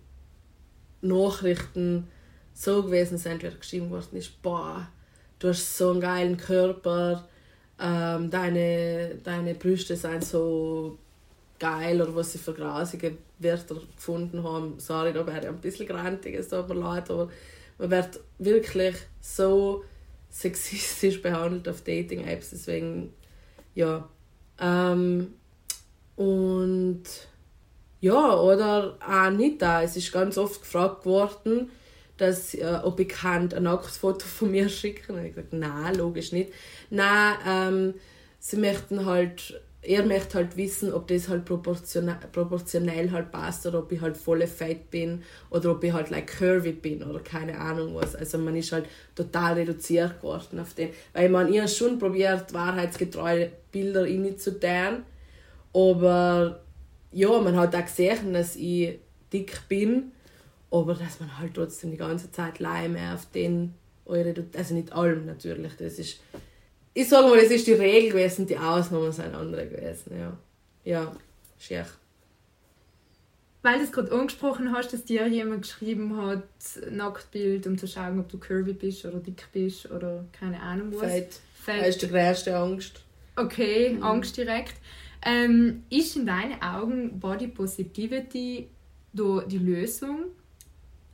Nachrichten so gewesen sind, wie geschrieben worden ist, boah, du hast so einen geilen Körper, ähm, deine, deine Brüste sind so geil oder was sie für grausige Wörter gefunden haben. Sorry, da wäre ich ein bisschen grantig, es tut mir leid, aber man wird wirklich so sexistisch behandelt auf Dating-Apps, deswegen, ja. Ähm, und ja, oder auch nicht da. Es ist ganz oft gefragt worden, dass, äh, ob ich kann ein Nacktfoto von mir *laughs* schicken. Und ich gesagt, nein, logisch nicht. Nein, ähm, sie möchten halt er möchte halt wissen, ob das halt proportionell, proportionell halt passt oder ob ich halt voll fett bin oder ob ich halt like curvy bin oder keine Ahnung was. Also man ist halt total reduziert geworden auf den. Weil man ihr schon probiert, wahrheitsgetreue Bilder reinzutun, aber ja, man hat auch gesehen, dass ich dick bin, aber dass man halt trotzdem die ganze Zeit Leim auf den eure, also nicht allem natürlich, das ist ich sage mal, es ist die Regel gewesen, die Ausnahmen sind andere gewesen. Ja, ja schier. Weil du es gerade angesprochen hast, dass dir jemand geschrieben hat, Nacktbild, um zu schauen, ob du curvy bist oder dick bist oder keine Ahnung was. Fett. Fett. Das ist die größte Angst. Okay, mhm. Angst direkt. Ähm, ist in deinen Augen Body Positivity die Lösung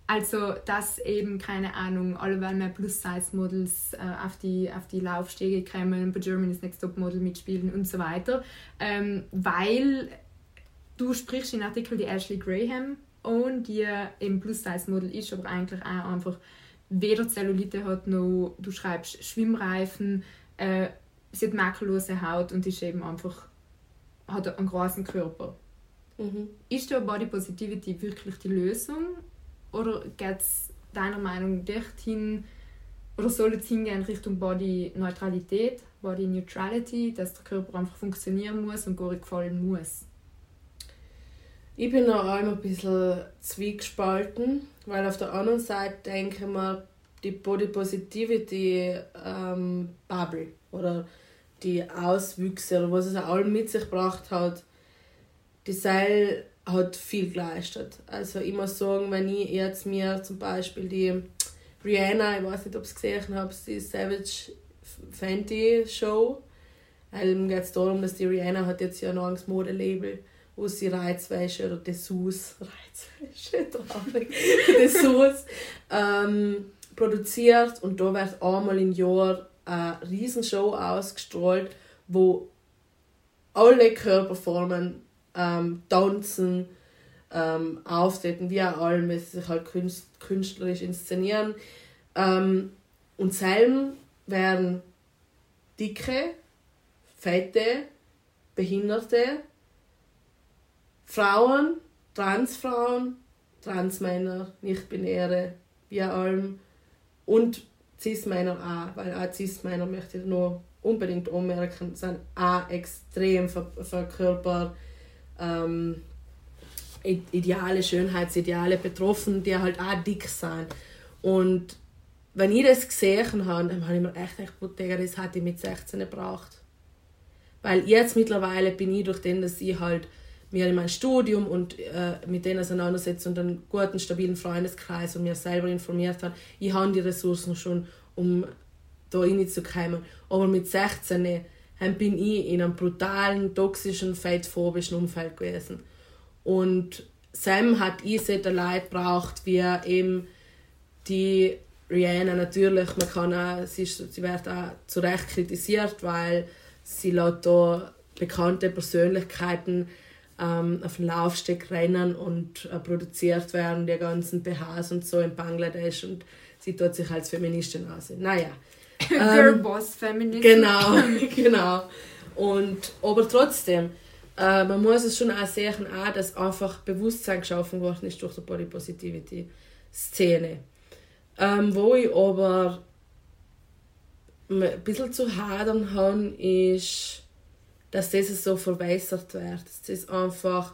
also, dass eben, keine Ahnung, alle werden mehr Plus-Size-Models äh, auf, die, auf die Laufstege kommen, bei Germany's Next Top Model mitspielen und so weiter. Ähm, weil du sprichst in Artikel die Ashley Graham und die eben Plus-Size-Model ist, aber eigentlich auch einfach weder Zellulite hat noch, du schreibst Schwimmreifen, äh, sie hat makellose Haut und ist eben einfach, hat einen großen Körper. Mhm. Ist da Body Positivity wirklich die Lösung oder geht es deiner Meinung nach dorthin, oder soll es hingehen Richtung Body-Neutralität, Body-Neutrality, dass der Körper einfach funktionieren muss und gar nicht gefallen muss? Ich bin noch einmal ein bisschen zwiegespalten, weil auf der anderen Seite denke ich mir, die Body Positivity ähm, Bubble oder die Auswüchse oder was es auch mit sich gebracht hat, die sei hat viel geleistet. Also ich muss sagen, wenn ich jetzt mir zum Beispiel die Rihanna, ich weiß nicht, ob ihr es gesehen habt, die Savage Fenty Show. Ähm, geht es darum, dass die Rihanna hat jetzt ja noch ein Modelabel, wo sie Reizwäsche oder Dessous, *laughs* Reizwäsche, *laughs* traurig, Dessous ähm, produziert und da wird einmal im Jahr eine Riesenshow ausgestrahlt, wo alle Körperformen ähm, tanzen, ähm, auftreten, wie auch es sich halt künstlerisch inszenieren. Ähm, und selben werden dicke, fette, behinderte Frauen, Transfrauen, Transmänner, nicht-binäre, wie allem und Cis-Männer auch, weil auch Cis-Männer möchte ich nur unbedingt anmerken, sind auch extrem verkörpert ähm, Ideale, Schönheitsideale betroffen, die halt auch dick sind. Und wenn ich das gesehen habe, dann habe ich mir echt gedacht, das hätte ich mit 16 gebraucht. Weil jetzt mittlerweile bin ich durch den, dass ich halt mir in mein Studium und äh, mit denen auseinandersetze und einen guten, stabilen Freundeskreis und mir selber informiert habe, ich habe die Ressourcen schon, um da reinzukommen. Aber mit 16 bin ich in einem brutalen, toxischen, fettphobischen Umfeld gewesen. Und Sam hat ich solche Leute braucht, wie eben die Rihanna natürlich, man kann auch, sie, ist, sie wird auch zu Recht kritisiert, weil sie lässt da bekannte Persönlichkeiten ähm, auf den Laufsteg rennen und äh, produziert werden, die ganzen BHs und so in Bangladesch und sie tut sich als Feministin aussehen. Naja. *laughs* Girlboss-Feministin. Genau, *laughs* genau. Und, aber trotzdem, äh, man muss es schon auch sehen, auch, dass einfach Bewusstsein geschaffen worden ist durch die Body Positivity Szene. Ähm, wo ich aber ein bisschen zu hadern habe, ist, dass das so verwässert wird. Dass das einfach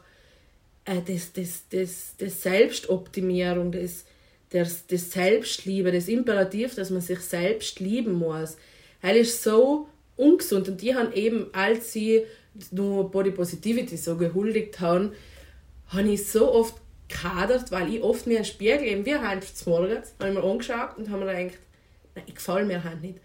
äh, das, das, das, das Selbstoptimierung, das, das, das Selbstliebe, das Imperativ, dass man sich selbst lieben muss. Er ist so ungesund und die haben eben, als sie nur Body Positivity so gehuldigt haben, habe ich so oft gehadert, weil ich oft mir einen Spiegel, eben wie heute zum Morgen, habe ich mir angeschaut und habe mir gedacht, nein, ich gefällt mir halt nicht.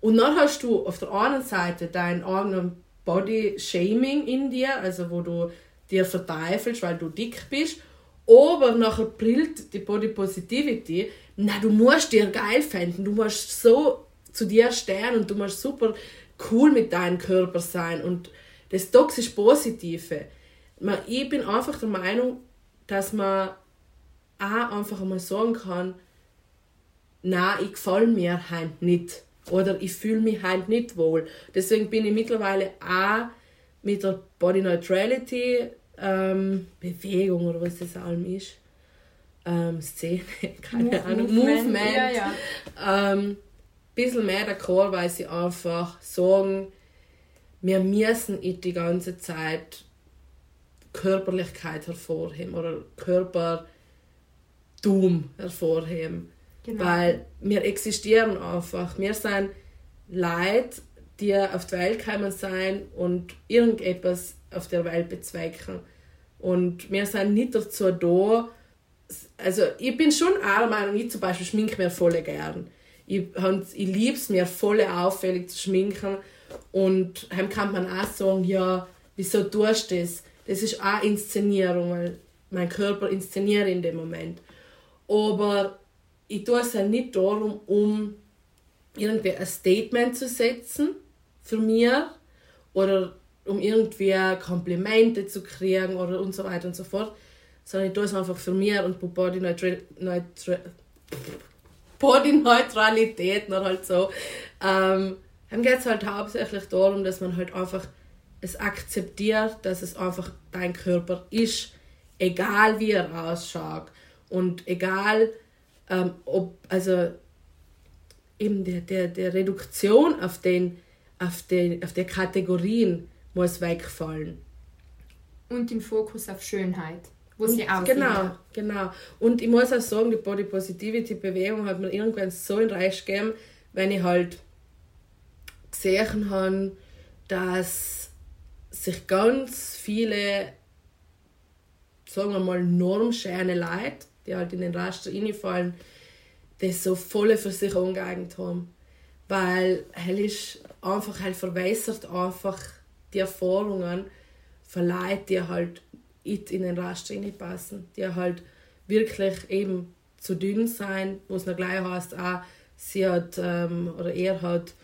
Und dann hast du auf der einen Seite deinen eigenen Body Shaming in dir, also wo du dir verteufelst, weil du dick bist, aber nachher brillt die Body Positivity, na du musst dir geil finden, du musst so zu dir stehen und du musst super cool mit deinem Körper sein. Und das toxisch Positive. Ich bin einfach der Meinung, dass man auch einfach einmal sagen kann, na, ich gefall mir halt nicht oder ich fühle mich halt nicht wohl. Deswegen bin ich mittlerweile auch mit der Body Neutrality ähm, Bewegung oder was das allem ist, ähm, Szene, *laughs* keine Move, Ahnung, Movement, Movement ja, ja. Ähm, bisschen mehr d'accord, weil sie einfach sagen, wir müssen nicht die ganze Zeit Körperlichkeit hervorheben oder Körpertum hervorheben. Genau. Weil wir existieren einfach. Wir sind Leute, die auf die Welt gekommen sind und irgendetwas auf der Welt bezwecken. Und wir sind nicht dazu da, also ich bin schon auch der Meinung, ich zum Beispiel schminke mir voll gern. Ich, ich liebe es mir voll auffällig zu schminken und dann kann man auch sagen, ja, wieso tust du das? Das ist auch Inszenierung, weil mein Körper inszeniert in dem Moment. Aber ich tue es ja nicht darum, um irgendwie ein Statement zu setzen für mich oder um irgendwie Komplimente zu kriegen oder und so weiter und so fort, sondern ich tue es einfach für mich und Body, Neutral, Neutral, Body Neutralität noch halt so. Ähm, dann geht es halt hauptsächlich darum, dass man halt einfach es akzeptiert, dass es einfach dein Körper ist, egal wie er ausschaut und egal ähm, ob, also eben der, der, der Reduktion auf den, auf den, auf die Kategorien muss wegfallen. Und den Fokus auf Schönheit, wo sie aussieht. Genau, genau. Und ich muss auch sagen, die Body Positivity Bewegung hat mir irgendwann so in Reich gegeben, wenn ich halt gesehen habe, dass sich ganz viele, sagen wir mal, normschöne Leute die halt in den Raster reinfallen, das so voll für sich angeeignet haben. Weil er ist einfach halt verwässert einfach die Erfahrungen von Leuten, die halt in den Raster passen, die halt wirklich eben zu dünn sein, wo es noch gleich heißt, auch sie hat ähm, oder er hat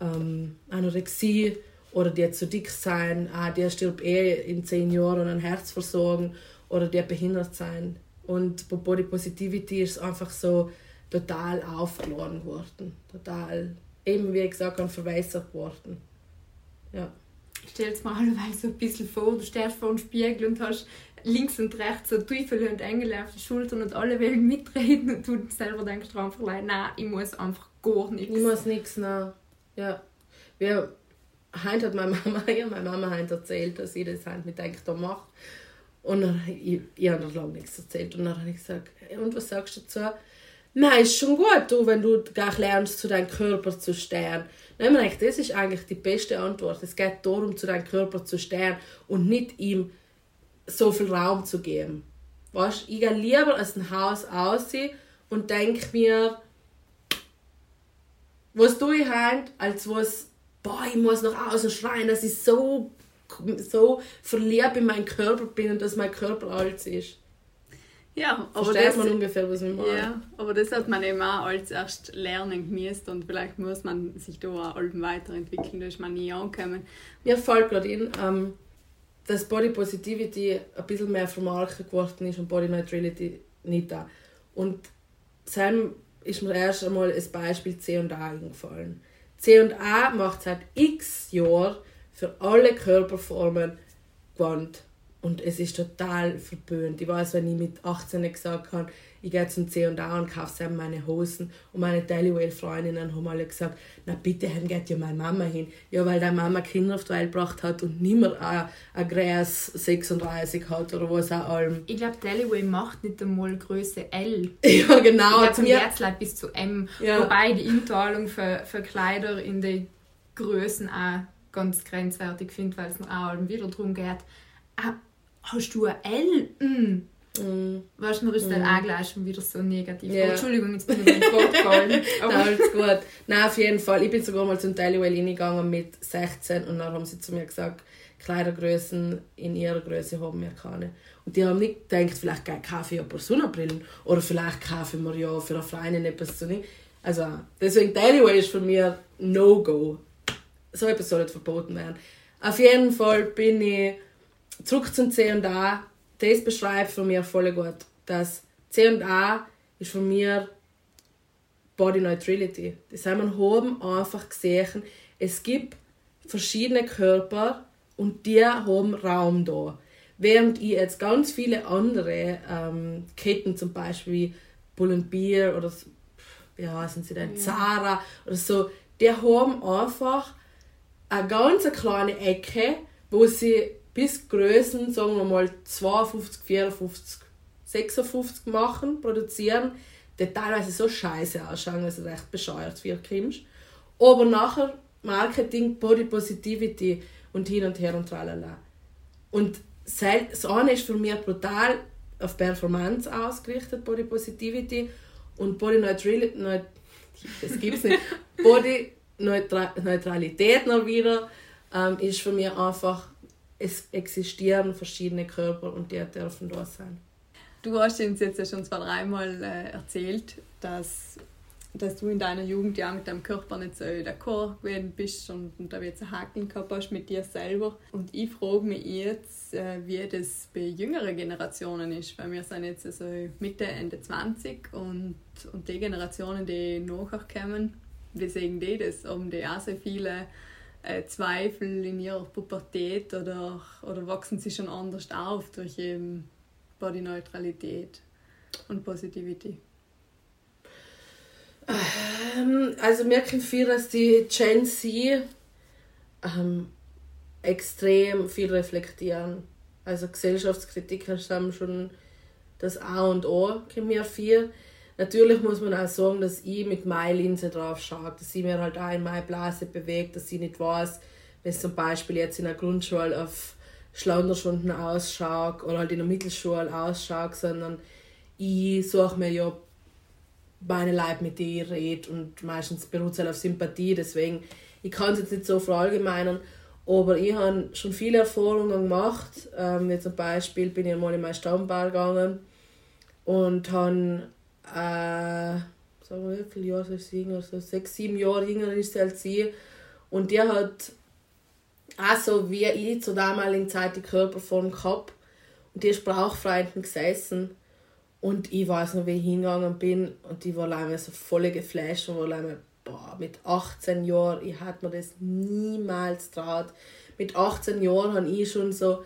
ähm, Anorexie oder die zu dick sein, auch der stirbt eh in zehn Jahren an Herzversorgung oder der behindert sein. Und bei Body Positivity ist es einfach so total aufgeladen worden. Total, eben wie gesagt, verwässert worden. Ja. Stell dir mal so ein bisschen vor, du stehst vor dem Spiegel und hast links und rechts so Teufel und Engel auf den Schultern und alle wollen mitreden und du selber denkst einfach, nein, ich muss einfach gar nichts. Ich muss nichts, nein. Ja. Wir, heute hat meine Mama, *laughs* ja, meine Mama hat erzählt, dass ich das halt mit denkt, da mache. Und dann, ich, ich habe noch lange nichts erzählt. Und dann habe ich gesagt, und was sagst du dazu? Nein, ist schon gut, du, wenn du gleich lernst, zu deinem Körper zu stehen. Habe ich gedacht, das ist eigentlich die beste Antwort. Es geht darum, zu deinem Körper zu stehen und nicht ihm so viel Raum zu geben. Weißt, ich gehe lieber aus dem Haus aussehen und denke mir, was tue ich heute, als was, boah, ich muss nach außen schreien, dass ich so so verliebt in meinen Körper bin und dass mein Körper alles ist. Ja, aber Versteht das, man ungefähr, was meine? ja, aber das hat man eben auch als erst lernen genießt und vielleicht muss man sich da auch allem weiterentwickeln, da ist man nie angekommen. Mir fällt gerade in, ähm, dass Body Positivity ein bisschen mehr vermarktet geworden ist und Body Neutrality nicht da. Und Sam ist mir erst einmal ein Beispiel C&A eingefallen. C&A macht seit x Jahren für alle Körperformen Gewand. Und es ist total verböhnt. Ich weiß, wenn ich mit 18 gesagt habe, ich gehe zum C&A und kaufe Sam meine Hosen. Und meine Dailywell-Freundinnen haben alle gesagt, na bitte, dann geht ja meine Mama hin. Ja, weil deine Mama Kinder auf die Welt gebracht hat und nicht mehr ein, ein Gräs 36 hat oder was auch allem. Ich glaube, Deliway macht nicht einmal Größe L. *laughs* Ja, genau. ich zu glaube, mir- Herzleib bis zu M. Ja. Wobei die Einteilung für, für Kleider in den Größen auch ganz grenzwertig finde, weil es noch auch wieder darum geht, ah, hast du ein L? Mm. Mm. Weißt du, mir ist dann auch gleich schon wieder so negativ. Ja. Oh, Entschuldigung, jetzt bin ich beim Wort gefallen. *laughs* Nein, alles gut. Nein, auf jeden Fall. Ich bin sogar mal zum Dailywell reingegangen mit 16 und dann haben sie zu mir gesagt, Kleidergrößen in ihrer Größe haben wir keine. Und die haben nicht gedacht, vielleicht kaufe ich paar Sonnenbrillen oder vielleicht kaufen wir ja für eine Freundin etwas zu nehmen. Also, deswegen Dailywell ist für mich No-Go. So etwas soll nicht verboten werden. Auf jeden Fall bin ich zurück zum C&A. Das beschreibt für mich voll gut, dass C&A ist für mich Body Neutrality. Das haben wir oben einfach gesehen. Es gibt verschiedene Körper und die haben Raum da. Während ich jetzt ganz viele andere ähm, Ketten, zum Beispiel wie Bull Beer oder wie heißen sie denn, Zara oder so, die haben einfach eine ganz kleine Ecke, wo sie bis Größen, sagen wir mal 52, 54, 56 machen, produzieren, die teilweise so scheiße ausschauen, dass du recht bescheuert wirkst. Aber nachher Marketing, Body Positivity und hin und her und tralala. Und das eine ist für mich brutal auf Performance ausgerichtet, Body Positivity und Body Neutrality, Neut das gibt's nicht, *laughs* Body Neutra Neutralität noch wieder, ähm, ist für mich einfach, es existieren verschiedene Körper und die dürfen da sein. Du hast uns jetzt ja schon zwei, dreimal äh, erzählt, dass, dass du in deiner Jugend ja mit deinem Körper nicht so d'accord gewesen bist und, und da jetzt ein Haken gehabt hast mit dir selber. Und ich frage mich jetzt, äh, wie das bei jüngeren Generationen ist, weil wir sind jetzt also Mitte, Ende 20 und, und die Generationen, die nachher kommen, wie sehen die das? Haben die auch so viele äh, Zweifel in ihrer Pubertät oder, oder wachsen sie schon anders auf durch eben Bodyneutralität und Positivity? Ähm, also merken viel, dass die Gen Z ähm, extrem viel reflektieren. Also Gesellschaftskritiker haben schon das A und O, kennen wir viel. Natürlich muss man auch sagen, dass ich mit meiner Linse drauf schaue, dass sie mir halt auch in meine Blase bewegt, dass ich nicht weiß, wenn es zum Beispiel jetzt in der Grundschule auf Schlauderstunden ausschaut oder halt in der Mittelschule ausschaut, sondern ich suche mir ja meine Leute, mit denen ich rede und meistens beruht es halt auf Sympathie, deswegen ich kann es jetzt nicht so verallgemeinern, aber ich habe schon viele Erfahrungen gemacht, ähm, wie zum Beispiel bin ich mal in meine Stammbar gegangen und habe äh, sagen wir, wie viele Jahre soll ich sagen, also sechs, sieben Jahre jünger ist sie als ich und die hat auch so wie ich zur damaligen Zeit die Körperform gehabt. Und die ist bauchfreundlich gesessen. Und ich weiß noch, wie ich hingegangen bin. Und die war leider so voll geflasht und war leider, boah, mit 18 Jahren, ich hätte mir das niemals traut. Mit 18 Jahren habe ich schon so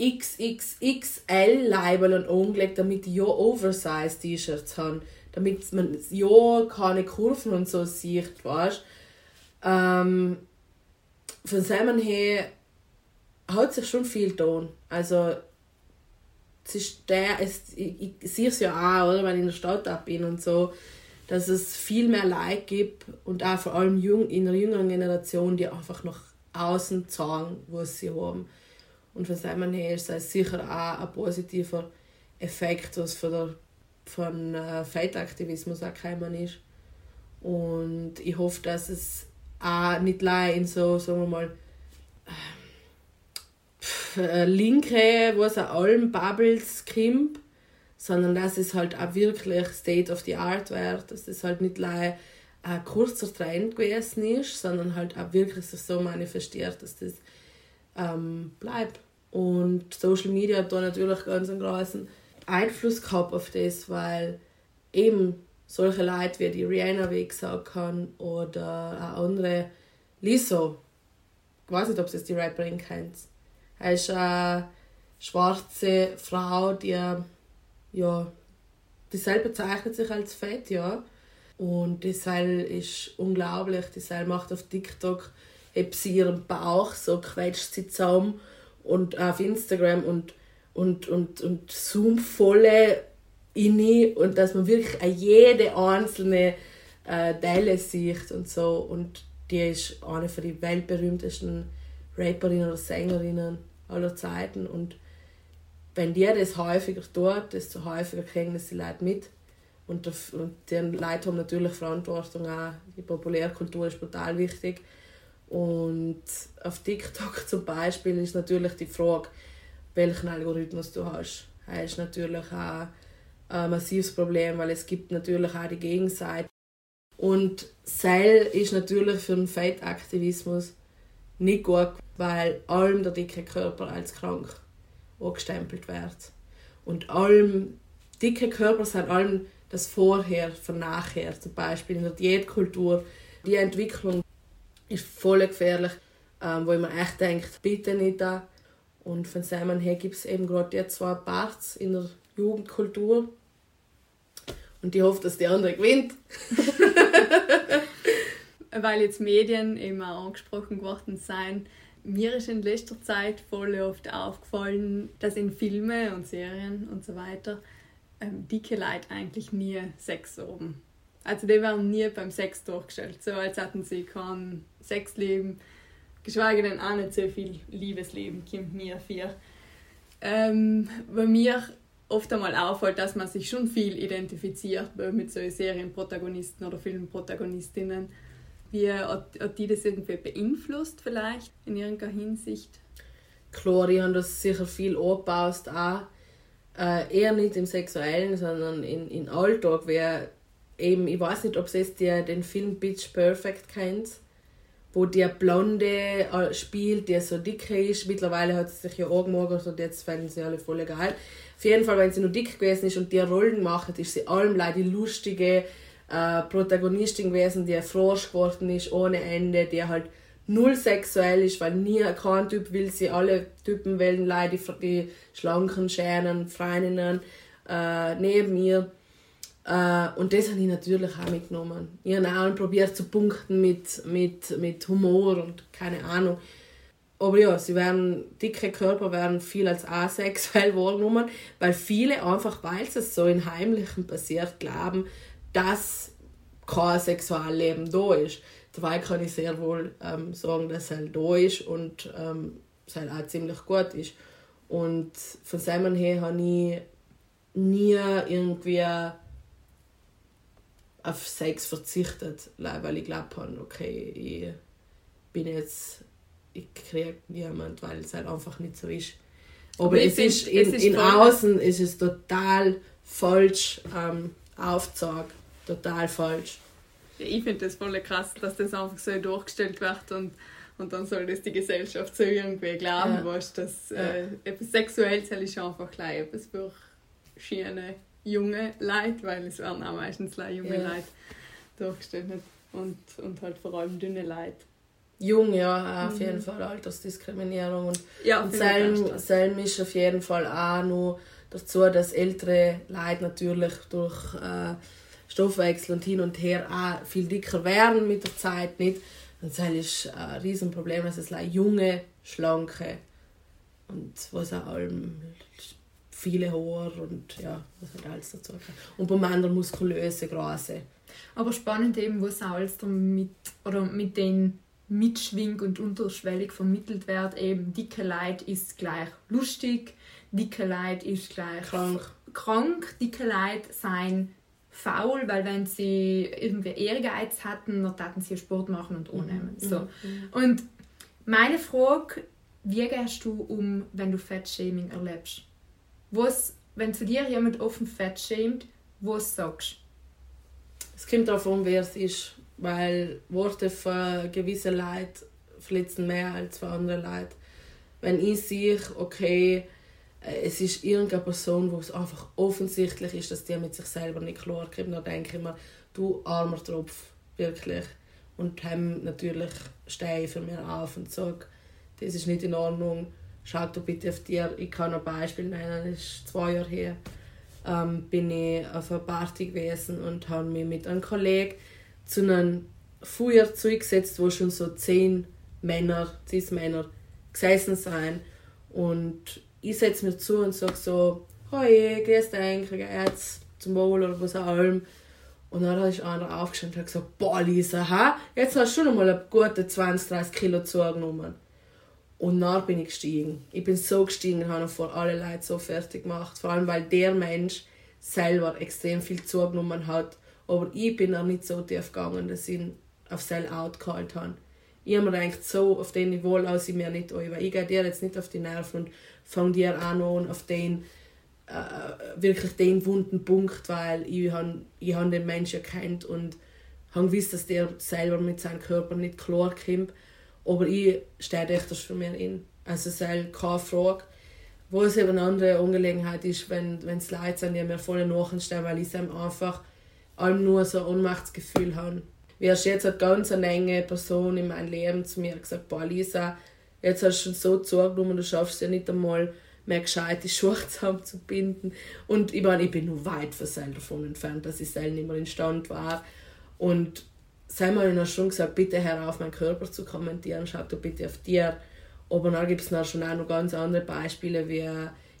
XXXL-Label und angelegt, damit ich ja Oversize-T-Shirts habe. Damit man ja keine Kurven und so sieht, weißt ähm, Von seinem her hat sich schon viel getan. Also es ist der, es, ich, ich sehe es ja auch, oder, wenn ich in der Stadt bin und so, dass es viel mehr Leute gibt und auch vor allem jung, in der jüngeren Generation, die einfach nach außen zeigen, was sie haben. Und von seinem her ist es sicher auch ein positiver Effekt, was von, der, von äh, Feitaktivismus auch gekommen ist. Und ich hoffe, dass es auch nicht leider in so, sagen wir mal, äh, linke, was auch allem Bubbles kommt, sondern dass es halt auch wirklich State of the Art wird, dass es halt nicht leider ein kurzer Trend gewesen ist, sondern halt auch wirklich sich so manifestiert, dass das ähm, bleibt. Und Social Media hat da natürlich ganz einen großen Einfluss gehabt auf das, weil eben solche Leute wie die Rihanna, wie ich gesagt habe, oder auch andere, Lizzo, ich weiß nicht, ob sie die Rapperin kennt. Er ist eine schwarze Frau, die ja, dieselbe bezeichnet sich als fett, ja. Und die Seil ist unglaublich. Die Seil macht auf TikTok, hebt sie ihren Bauch, so quetscht sie zusammen und auf Instagram und, und, und, und zoomt volle in und dass man wirklich jede einzelne äh, Teile sieht und so. Und die ist eine von den weltberühmtesten Rapperinnen oder Sängerinnen aller Zeiten. Und wenn die das häufiger tut, desto häufiger kriegen das die Leute mit. Und, und die Leute haben natürlich Verantwortung auch. Die Populärkultur ist brutal wichtig. Und auf TikTok *laughs* zum Beispiel ist natürlich die Frage, welchen Algorithmus du hast. Das ist natürlich auch ein massives Problem, weil es gibt natürlich auch die Gegenseite. Und Seil ist natürlich für den Fettaktivismus nicht gut, weil allem der dicke Körper als krank angestempelt wird. Und allem, dicke Körper sind allem das Vorher von Nachher. Zum Beispiel in der Diätkultur. Die Entwicklung ist voll gefährlich, ähm, wo man echt denkt, bitte nicht da. Und von seinem her gibt es eben gerade die zwei Parts in der Jugendkultur. Und ich hoffe, dass die andere gewinnt. *laughs* Weil jetzt Medien immer angesprochen geworden sind, mir ist in letzter Zeit voll oft aufgefallen, dass in Filmen und Serien und so weiter ähm, dicke Leute eigentlich nie Sex haben. Also die werden nie beim Sex durchgestellt, so als hatten sie kein Sexleben, geschweige denn auch nicht so viel Liebesleben, kommt mir vier. Ähm, bei mir oft einmal auffällt, dass man sich schon viel identifiziert mit so Serienprotagonisten oder Filmprotagonistinnen wie hat, hat die das irgendwie beeinflusst vielleicht in irgendeiner Hinsicht? Klar, die haben das sicher viel angebaut, auch äh, eher nicht im Sexuellen, sondern in, in Alltag. Wer eben, ich weiß nicht, ob es dir den Film Bitch Perfect kennt, wo der Blonde äh, spielt, der so dick ist. Mittlerweile hat sie sich ja angemagert und jetzt finden sie alle voll geil. Auf jeden Fall, wenn sie noch dick gewesen ist und die Rollen macht, ist sie allem die lustige, äh, Protagonistin gewesen, die frisch geworden ist, ohne Ende, die halt null sexuell ist, weil nie kein Typ will sie, alle Typen wählen leider die, die schlanken, schönen Freundinnen äh, neben ihr. Äh, und das habe ich natürlich auch mitgenommen. Ich habe auch probiert zu punkten mit, mit, mit Humor und keine Ahnung. Aber ja, sie werden, dicke Körper werden viel als asexuell *laughs* wahrgenommen, weil viele einfach, weil es so in Heimlichen passiert, glauben, dass kein Sexualleben da ist. Dabei kann ich sehr wohl ähm, sagen, dass er da ist und ähm, es halt auch ziemlich gut ist. Und von seinem her habe ich nie irgendwie auf Sex verzichtet, weil ich glaube, okay, ich bin jetzt, ich kriege niemand, weil es halt einfach nicht so ist. Aber, Aber es, ist, in, es ist in Außen ist es total falsch ähm, aufgezeigt total falsch. Ja, ich finde das voll krass, dass das einfach so durchgestellt wird und, und dann soll das die Gesellschaft so irgendwie glauben, ja. weißt, dass äh, etwas Sexuelles ist einfach gleich etwas für schöne junge Leute, weil es werden auch meistens junge ja. Leute durchgestellt und, und halt vor allem dünne Leute. Jung, ja, auf mhm. jeden Fall Altersdiskriminierung. Und, ja, und Selm, Selm ist auf jeden Fall auch noch dazu, dass ältere Leute natürlich durch äh, Stoffwechsel und hin und her auch viel dicker werden mit der Zeit nicht. Und das ist ein Riesenproblem, dass es junge, schlanke und was auch allem viele Haare und ja, was halt alles dazu. Und beim anderen muskulöse, große. Aber spannend eben, was auch alles damit, oder mit den mitschwingt und unterschwellig vermittelt wird, eben dicke Leid ist gleich lustig, dicke Leid ist gleich krank, krank dicke Leid sein faul, weil wenn sie irgendwie Ehrgeiz hatten, dann taten sie Sport machen und annehmen. Mhm. So. Mhm. Und meine Frage, wie gehst du um, wenn du Fettshaming erlebst? Was, wenn zu dir jemand offen fett schämt, was sagst Es kommt darauf an, wer es ist. Weil Worte von gewissen Leuten verletzen mehr als von anderen Leuten. Wenn ich sehe, okay, äh, es ist irgendeine Person, wo es einfach offensichtlich ist, dass die mit sich selber nicht klar kommt, dann denke ich mir, du armer Tropf, wirklich. Und dann natürlich stehe ich für mich auf und sage, das ist nicht in Ordnung, schau du bitte auf dir. Ich kann ein Beispiel nennen, das ist zwei Jahre her, ähm, bin ich auf einer Party gewesen und habe mich mit einem Kollegen zu einem Feuer zugesetzt, wo schon so zehn Männer, Cis-Männer gesessen sind. Und ich setze mir zu und sage so, «Hoi, grüß dich, jetzt zum Wohl» oder was auch immer. Und dann ist einer aufgestanden und hat gesagt, «Boah, Lisa, ha? jetzt hast du schon einmal gute 20, 30 Kilo zugenommen.» Und dann bin ich gestiegen. Ich bin so gestiegen und habe vor alle Leute so fertig gemacht. Vor allem, weil der Mensch selber extrem viel zugenommen hat. Aber ich bin auch nicht so tief gegangen, dass ich ihn auf Sell-Out gehalten habe. Ich habe mir gedacht, so auf den Niveau lasse ich mir nicht weil ich gehe dir jetzt nicht auf die Nerven und fange dir an auf den äh, wirklich den wunden Punkt, weil ich, han, ich han den Menschen kennt und habe gewusst, dass der selber mit seinem Körper nicht klar kommt. Aber ich stehe echt für mich in. Also es ist halt keine Frage. Wo es eben eine andere Angelegenheit ist, wenn, wenn es Leute sind, die mir voll nachstehen, weil ich einfach nur so ein Ohnmachtsgefühl habe. Wie erst jetzt hat ganz eine enge Person in meinem Leben zu mir gesagt, boah Lisa, jetzt hast du schon so zugenommen, du schaffst es ja nicht einmal mehr gescheit die Schuhe zusammenzubinden. Und ich meine, ich bin nur weit von davon entfernt, dass ich selber nicht mehr in Stand war. Und sei mal in schon gesagt, bitte hör auf, meinen Körper zu kommentieren, schau du bitte auf dir. Aber dann gibt es schon auch noch ganz andere Beispiele, wie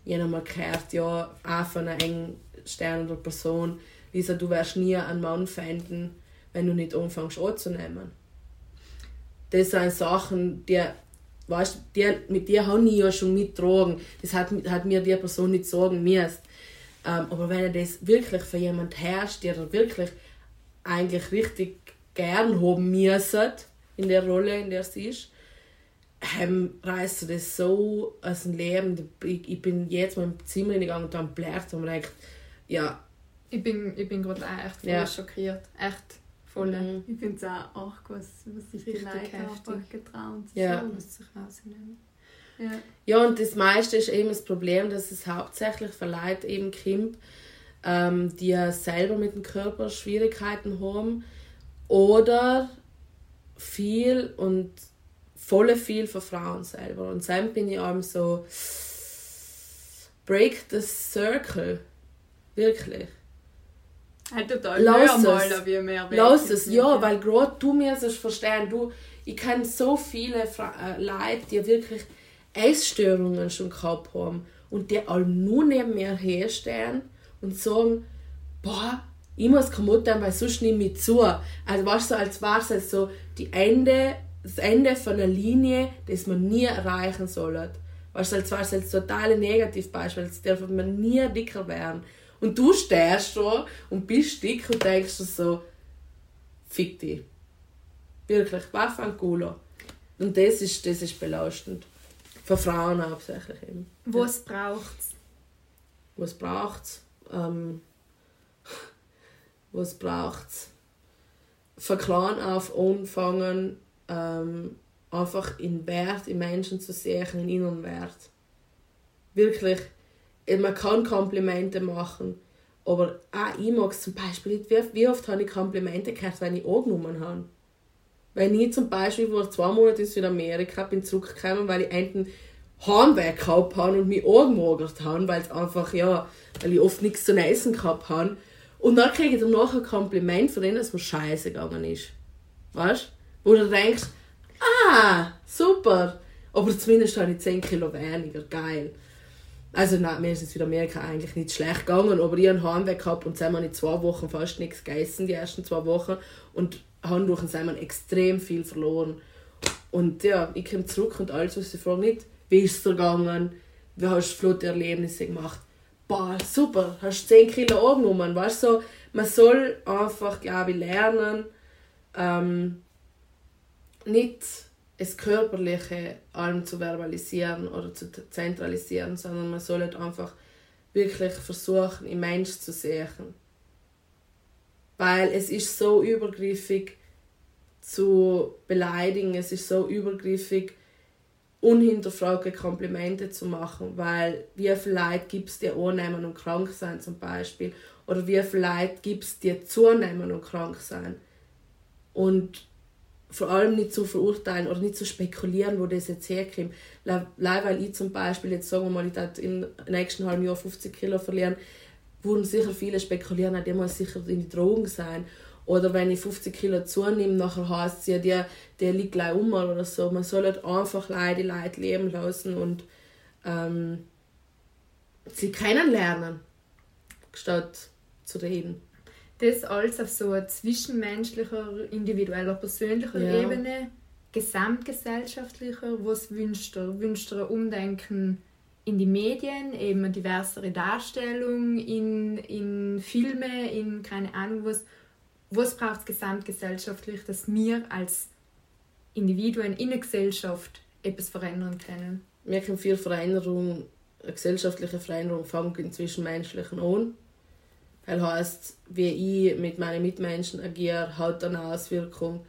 jemand mal gehört, ja, auch von einer engen Stern oder Person, Lisa, du wirst nie einen Mann finden, wenn du nicht anfängst anzunehmen. Das sind Sachen, die, weißt, die, mit dir habe ich ja schon mitgetragen. Das hat, hat mir die Person nicht sagen müssen. Ähm, aber wenn er das wirklich für jemanden herrscht, der er wirklich eigentlich richtig gern haben müssen, in der Rolle, in der sie ist, ähm, reißt das so aus dem Leben. Ich, ich bin jetzt mal im Zimmer gegangen und dann blärt und denkt, ja. Ich bin, ich bin gerade echt voll Ja. schockiert. Echt voll. Mhm. Ich finde es auch arg, was, was sich die Richtig Leute einfach getraut. Ja. So muss sich rausnehmen. ja. Ja, und das meiste ist eben das Problem, dass es hauptsächlich für Leute eben kommt, ähm, die ja selber mit dem Körper Schwierigkeiten haben oder viel und volle viel für Frauen selber. Und dann bin ich eben so break the circle. Wirklich. Halt total Lass mal, es. da wir mehr Lass es, sind. ja, weil gerade du mir es verstehen, du, ich kenne so viele Fra äh, Leute, die wirklich Essstörungen schon gehabt haben und die alle nur neben mir herstehen und sagen, boah, ich muss kaputt sein, weil sonst nehme ich zu. Also weißt du, als wäre es halt so die Ende, das Ende von einer Linie, das man nie erreichen soll. Weißt du, als wäre es jetzt totale Negativbeispiel, als darf man nie dicker werden. Und du stehst da und bist dick und denkst so, fick dich. Wirklich, Waffe an Cola. Und das ist, das ist belastend. Für Frauen hauptsächlich eben. Was braucht es? Was braucht's? Ähm, was braucht's? Von klein auf anfangen, ähm, einfach in Wert im Menschen zu sehen, in inneren Wert. Wirklich, äh, man kann Komplimente machen, aber auch ich mag es zum Beispiel. Wie, wie oft habe ich Komplimente gehört, wenn ich angenommen habe? Wenn ich zum Beispiel vor zwei Monaten in Südamerika bin zurückgekommen, weil ich einen Heimweg gehabt habe und mich angemagert habe, weil es einfach, ja, weil ich oft nichts zu essen gehabt habe. Und dann kriege ich danach ein Kompliment von denen, dass mir scheiße gegangen ist. Weißt du? Wo du denkst, ah, super. Aber zumindest habe ich 10 Kilo weniger, geil. Also nein, mir ist in Südamerika eigentlich nicht schlecht gegangen, aber ich habe einen Heimweg gehabt und dann habe ich zwei Wochen fast nichts gegessen, die ersten zwei Wochen. Und habe durch den extrem viel verloren. Und ja, ich komme zurück und alles, was sie fragen, nicht, wie ist es dir gegangen, wie hast du flotte Erlebnisse gemacht. Boah, super, hast 10 Kilo angenommen, weißt so, man soll einfach, glaube ich, lernen, ähm, nicht das Körperliche allem zu verbalisieren oder zu zentralisieren, sondern man soll halt einfach wirklich versuchen, im Mensch zu sehen. Weil es ist so übergriffig zu beleidigen, es ist so übergriffig, unhinterfragte Komplimente zu machen, weil wie viel Leid gibt es dir annehmen und krank sein zum Beispiel oder wie viel Leid gibt es dir zunehmen und krank sein und vor allem nicht zu verurteilen oder nicht zu spekulieren, wo das jetzt herkommt. Weil ich zum Beispiel jetzt sagen wir mal, ich werde im nächsten halben Jahr 50 Kilo verlieren, würden sicher viele spekulieren, der muss sicher in die Drogen sein. Oder wenn ich 50 Kilo zunehme, nachher heißt es ja, der, der liegt gleich um oder so. Man soll halt einfach Leute, die Leute leben lassen und ähm, sie kennenlernen, statt zu reden. Das alles auf so einer zwischenmenschlicher, individueller, persönlicher ja. Ebene, gesamtgesellschaftlicher. Was wünscht ihr? Wünscht ihr Umdenken in die Medien, eben eine diversere Darstellung, in, in Filme, in keine Ahnung was? Was braucht es gesamtgesellschaftlich, dass wir als Individuen in der Gesellschaft etwas verändern können? Wir können viel Veränderung, eine gesellschaftliche Veränderung fängt inzwischen menschlichen an. Das heißt, wie ich mit meinen Mitmenschen agiere, hat eine Auswirkung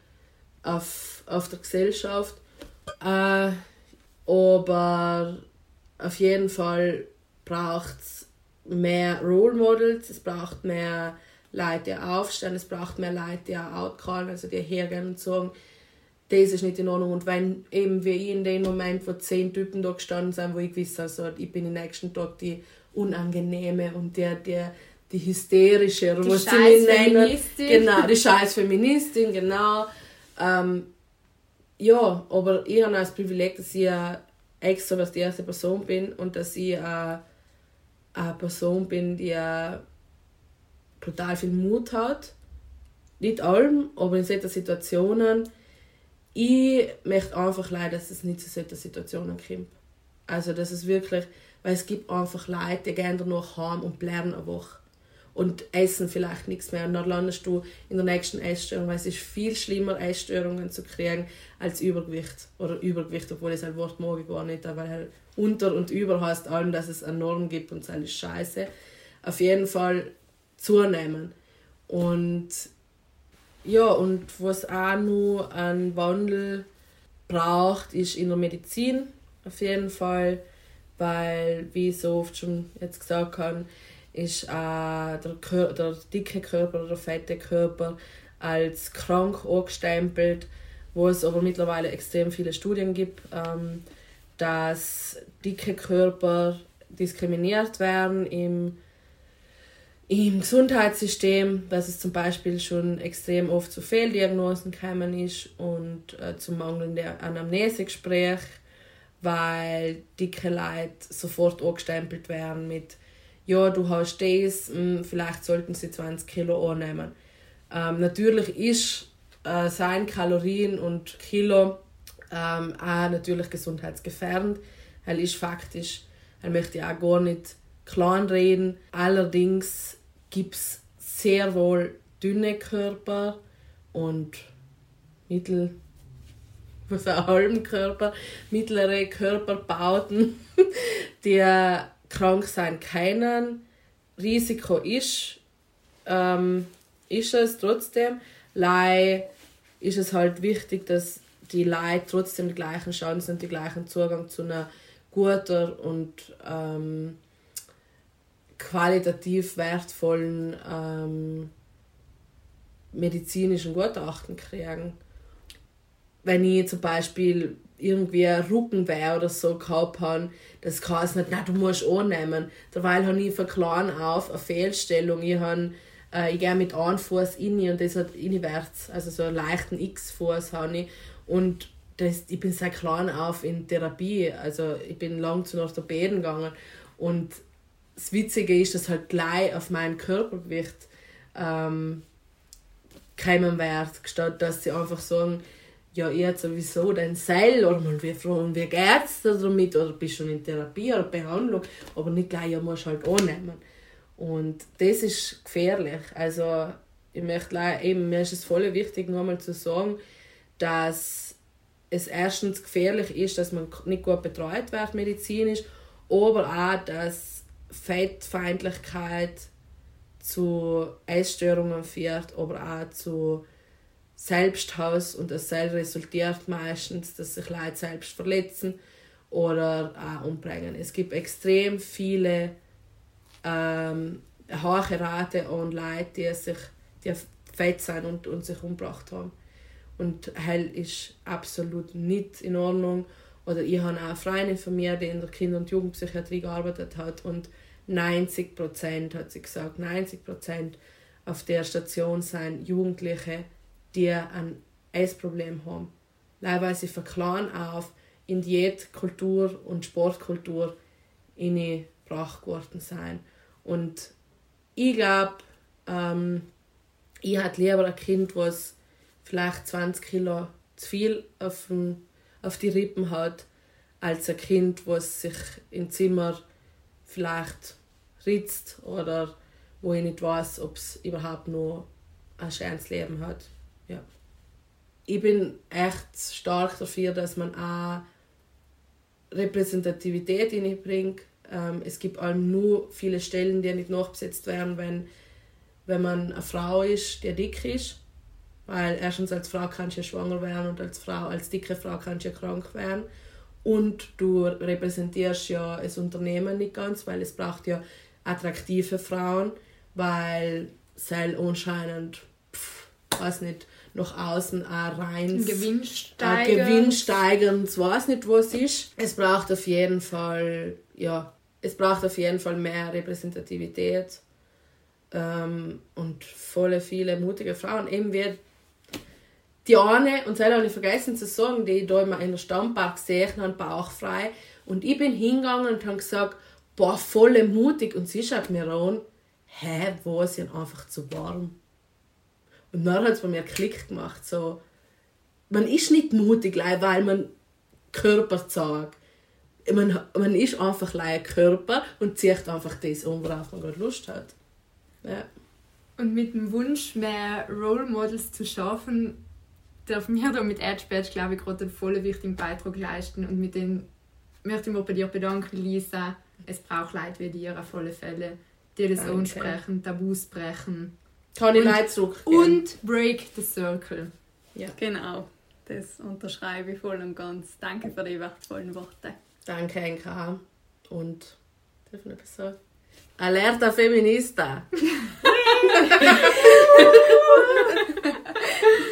auf, auf die Gesellschaft. Äh, aber auf jeden Fall braucht es mehr Role Models, es braucht mehr Leute, die aufstehen, es braucht mehr Leute, die auch outcallen, also die hergehen und sagen, das ist nicht in Ordnung. Und wenn eben wie ich in dem Moment, wo zehn Typen da gestanden sind, wo ich gewusst also ich bin den nächsten Tag die unangenehme und der, der die hysterische, oder die was sie nennen. Genau, die scheiß Feministin, genau. Ähm, ja, aber ich habe das Privileg, dass ich eine extrovertierte Person bin und dass ich eine, eine Person bin, die brutal viel Mut hat. Nicht allem, aber in solchen Situationen. Ich möchte einfach leider, dass es nicht zu solchen Situationen kommt. Also, dass es wirklich, weil es gibt einfach Leute, die gehen danach heim und bleiben eine Woche und essen vielleicht nichts mehr. Und dann landest du in der nächsten Essstörung, weil es ist viel schlimmer, Essstörungen zu kriegen als Übergewicht. Oder Übergewicht, obwohl es ein Wort mag gar nicht, weil halt unter und über heißt allem, dass es eine Norm gibt und das ist scheiße. Auf jeden Fall zunehmen. Und ja, und was auch noch einen Wandel braucht, ist in der Medizin auf jeden Fall, weil, wie ich so oft schon jetzt gesagt habe, ist auch der, Kör der dicke Körper oder der fette Körper als krank angestempelt, wo es aber mittlerweile extrem viele Studien gibt, ähm, dass dicke Körper diskriminiert werden im im Gesundheitssystem, dass es zum Beispiel schon extrem oft zu Fehldiagnosen gekommen ist und äh, zu mangelndem Anamnesegespräch, weil dicke Leute sofort angestempelt werden mit ja, du hast das, mh, hm, vielleicht sollten sie 20 Kilo annehmen. Ähm, natürlich ist äh, sein Kalorien und Kilo ähm, auch natürlich gesundheitsgefährdend. Er ist faktisch, er möchte auch gar nicht kleinreden. Allerdings gibt es sehr wohl dünne Körper und mittel was auch halben Körper, mittlere Körperbauten, *laughs* die krank sein können. Risiko ist, ähm, ist es trotzdem. Lei ist es halt wichtig, dass die Leute trotzdem die gleichen Chancen und den gleichen Zugang zu einer guten und ähm, qualitativ wertvollen ähm, medizinischen Gutachten kriegen. Wenn ich zum Beispiel irgendwie Rückenweh oder so gehabt habe, das kann es nicht, na du musst annehmen. Derweil habe ich von klein auf eine Fehlstellung. Ich, äh, ich gehe mit einem Fuß in und das hat inwärts, also so einen leichten X-Fuß habe ich. Und das, ich bin seit klein auf in Therapie, also ich bin lang zu Orthopäden gegangen und das Witzige ist, dass halt gleich auf mein Körpergewicht ähm, kommen wird, statt dass sie einfach sagen, ja, ihr sowieso dein Seil oder mal wir fragen, wie geht's da damit oder bist schon in Therapie oder Behandlung, aber nicht gleich, ja, musst halt annehmen. Und das ist gefährlich. Also, ich möchte eben, mir ist es voll wichtig, nochmal zu sagen, dass es erstens gefährlich ist, dass man nicht gut betreut wird medizinisch, aber auch, dass Fettfeindlichkeit zu Essstörungen führt, aber auch zu Selbsthass und das resultiert meistens, dass sich Leute selbst verletzen oder auch umbringen. Es gibt extrem viele ähm, hohe Rate an Leuten, die sich die fett sind und, und sich umgebracht haben. Und hell ist absolut nicht in Ordnung. Oder ich habe auch eine Freundin von mir, die in der Kinder- und Jugendpsychiatrie gearbeitet hat und 90 Prozent, hat sie gesagt, 90 Prozent auf der Station sind Jugendliche, die ein Essproblem haben. Leider sie von klein auf in Diätkultur und Sportkultur gebracht worden sein. Und ich glaube, ähm, ich hätte lieber ein Kind, was vielleicht 20 Kilo zu viel auf, den, auf die Rippen hat, als ein Kind, was sich im Zimmer vielleicht ritzt oder wo ich nicht weiß, ob es überhaupt noch ein schönes Leben hat. Ja. Ich bin echt stark dafür, dass man auch Repräsentativität reinbringt. Ähm, es gibt auch nur viele Stellen, die nicht nachbesetzt werden, wenn, wenn man eine Frau ist, die dick ist. Weil erstens als Frau kannst du ja schwanger werden und als Frau, als dicke Frau kannst du ja krank werden. Und du repräsentierst ja das Unternehmen nicht ganz, weil es braucht ja attraktive Frauen, weil es anscheinend, pff, weiß nicht, nach außen auch rein. Gewinnsteigernd. Gewinnsteigernd, weiß nicht, was ist. Es braucht auf jeden Fall, ja, es braucht auf jeden Fall mehr Repräsentativität ähm, und volle viele mutige Frauen. Eben wie die eine, und das habe ich vergessen zu sagen, die ich da immer in der Stammpark gesehen habe, bauchfrei. Und ich bin hingegangen und habe gesagt, boah, voll mutig. Und sie schaut mir an, hä, wo ist denn einfach zu warm? Und dann hat es bei mir Klick gemacht, so, man ist nicht mutig, weil man Körper zeigt. Man, man ist einfach ein Körper und zieht einfach das um, worauf man gerade Lust hat. Ja. Und mit dem Wunsch, mehr Role Models zu schaffen, dürfen wir da mit Edge Badge, glaube ich, gerade einen voll wichtigen Beitrag leisten. Und mit den möchte ich mich bei dir bedanken, Lisa. Es braucht Leute wie dir auf alle Fälle, die das Danke. ansprechen, Tabus brechen. Kann ich Leute zurück. Und break the circle. Ja. Genau, das unterschreibe ich voll und ganz. Danke für die wertvollen Worte. Danke, NK. Und, darf ich etwas sagen? Alerta Feminista! *laughs* *laughs*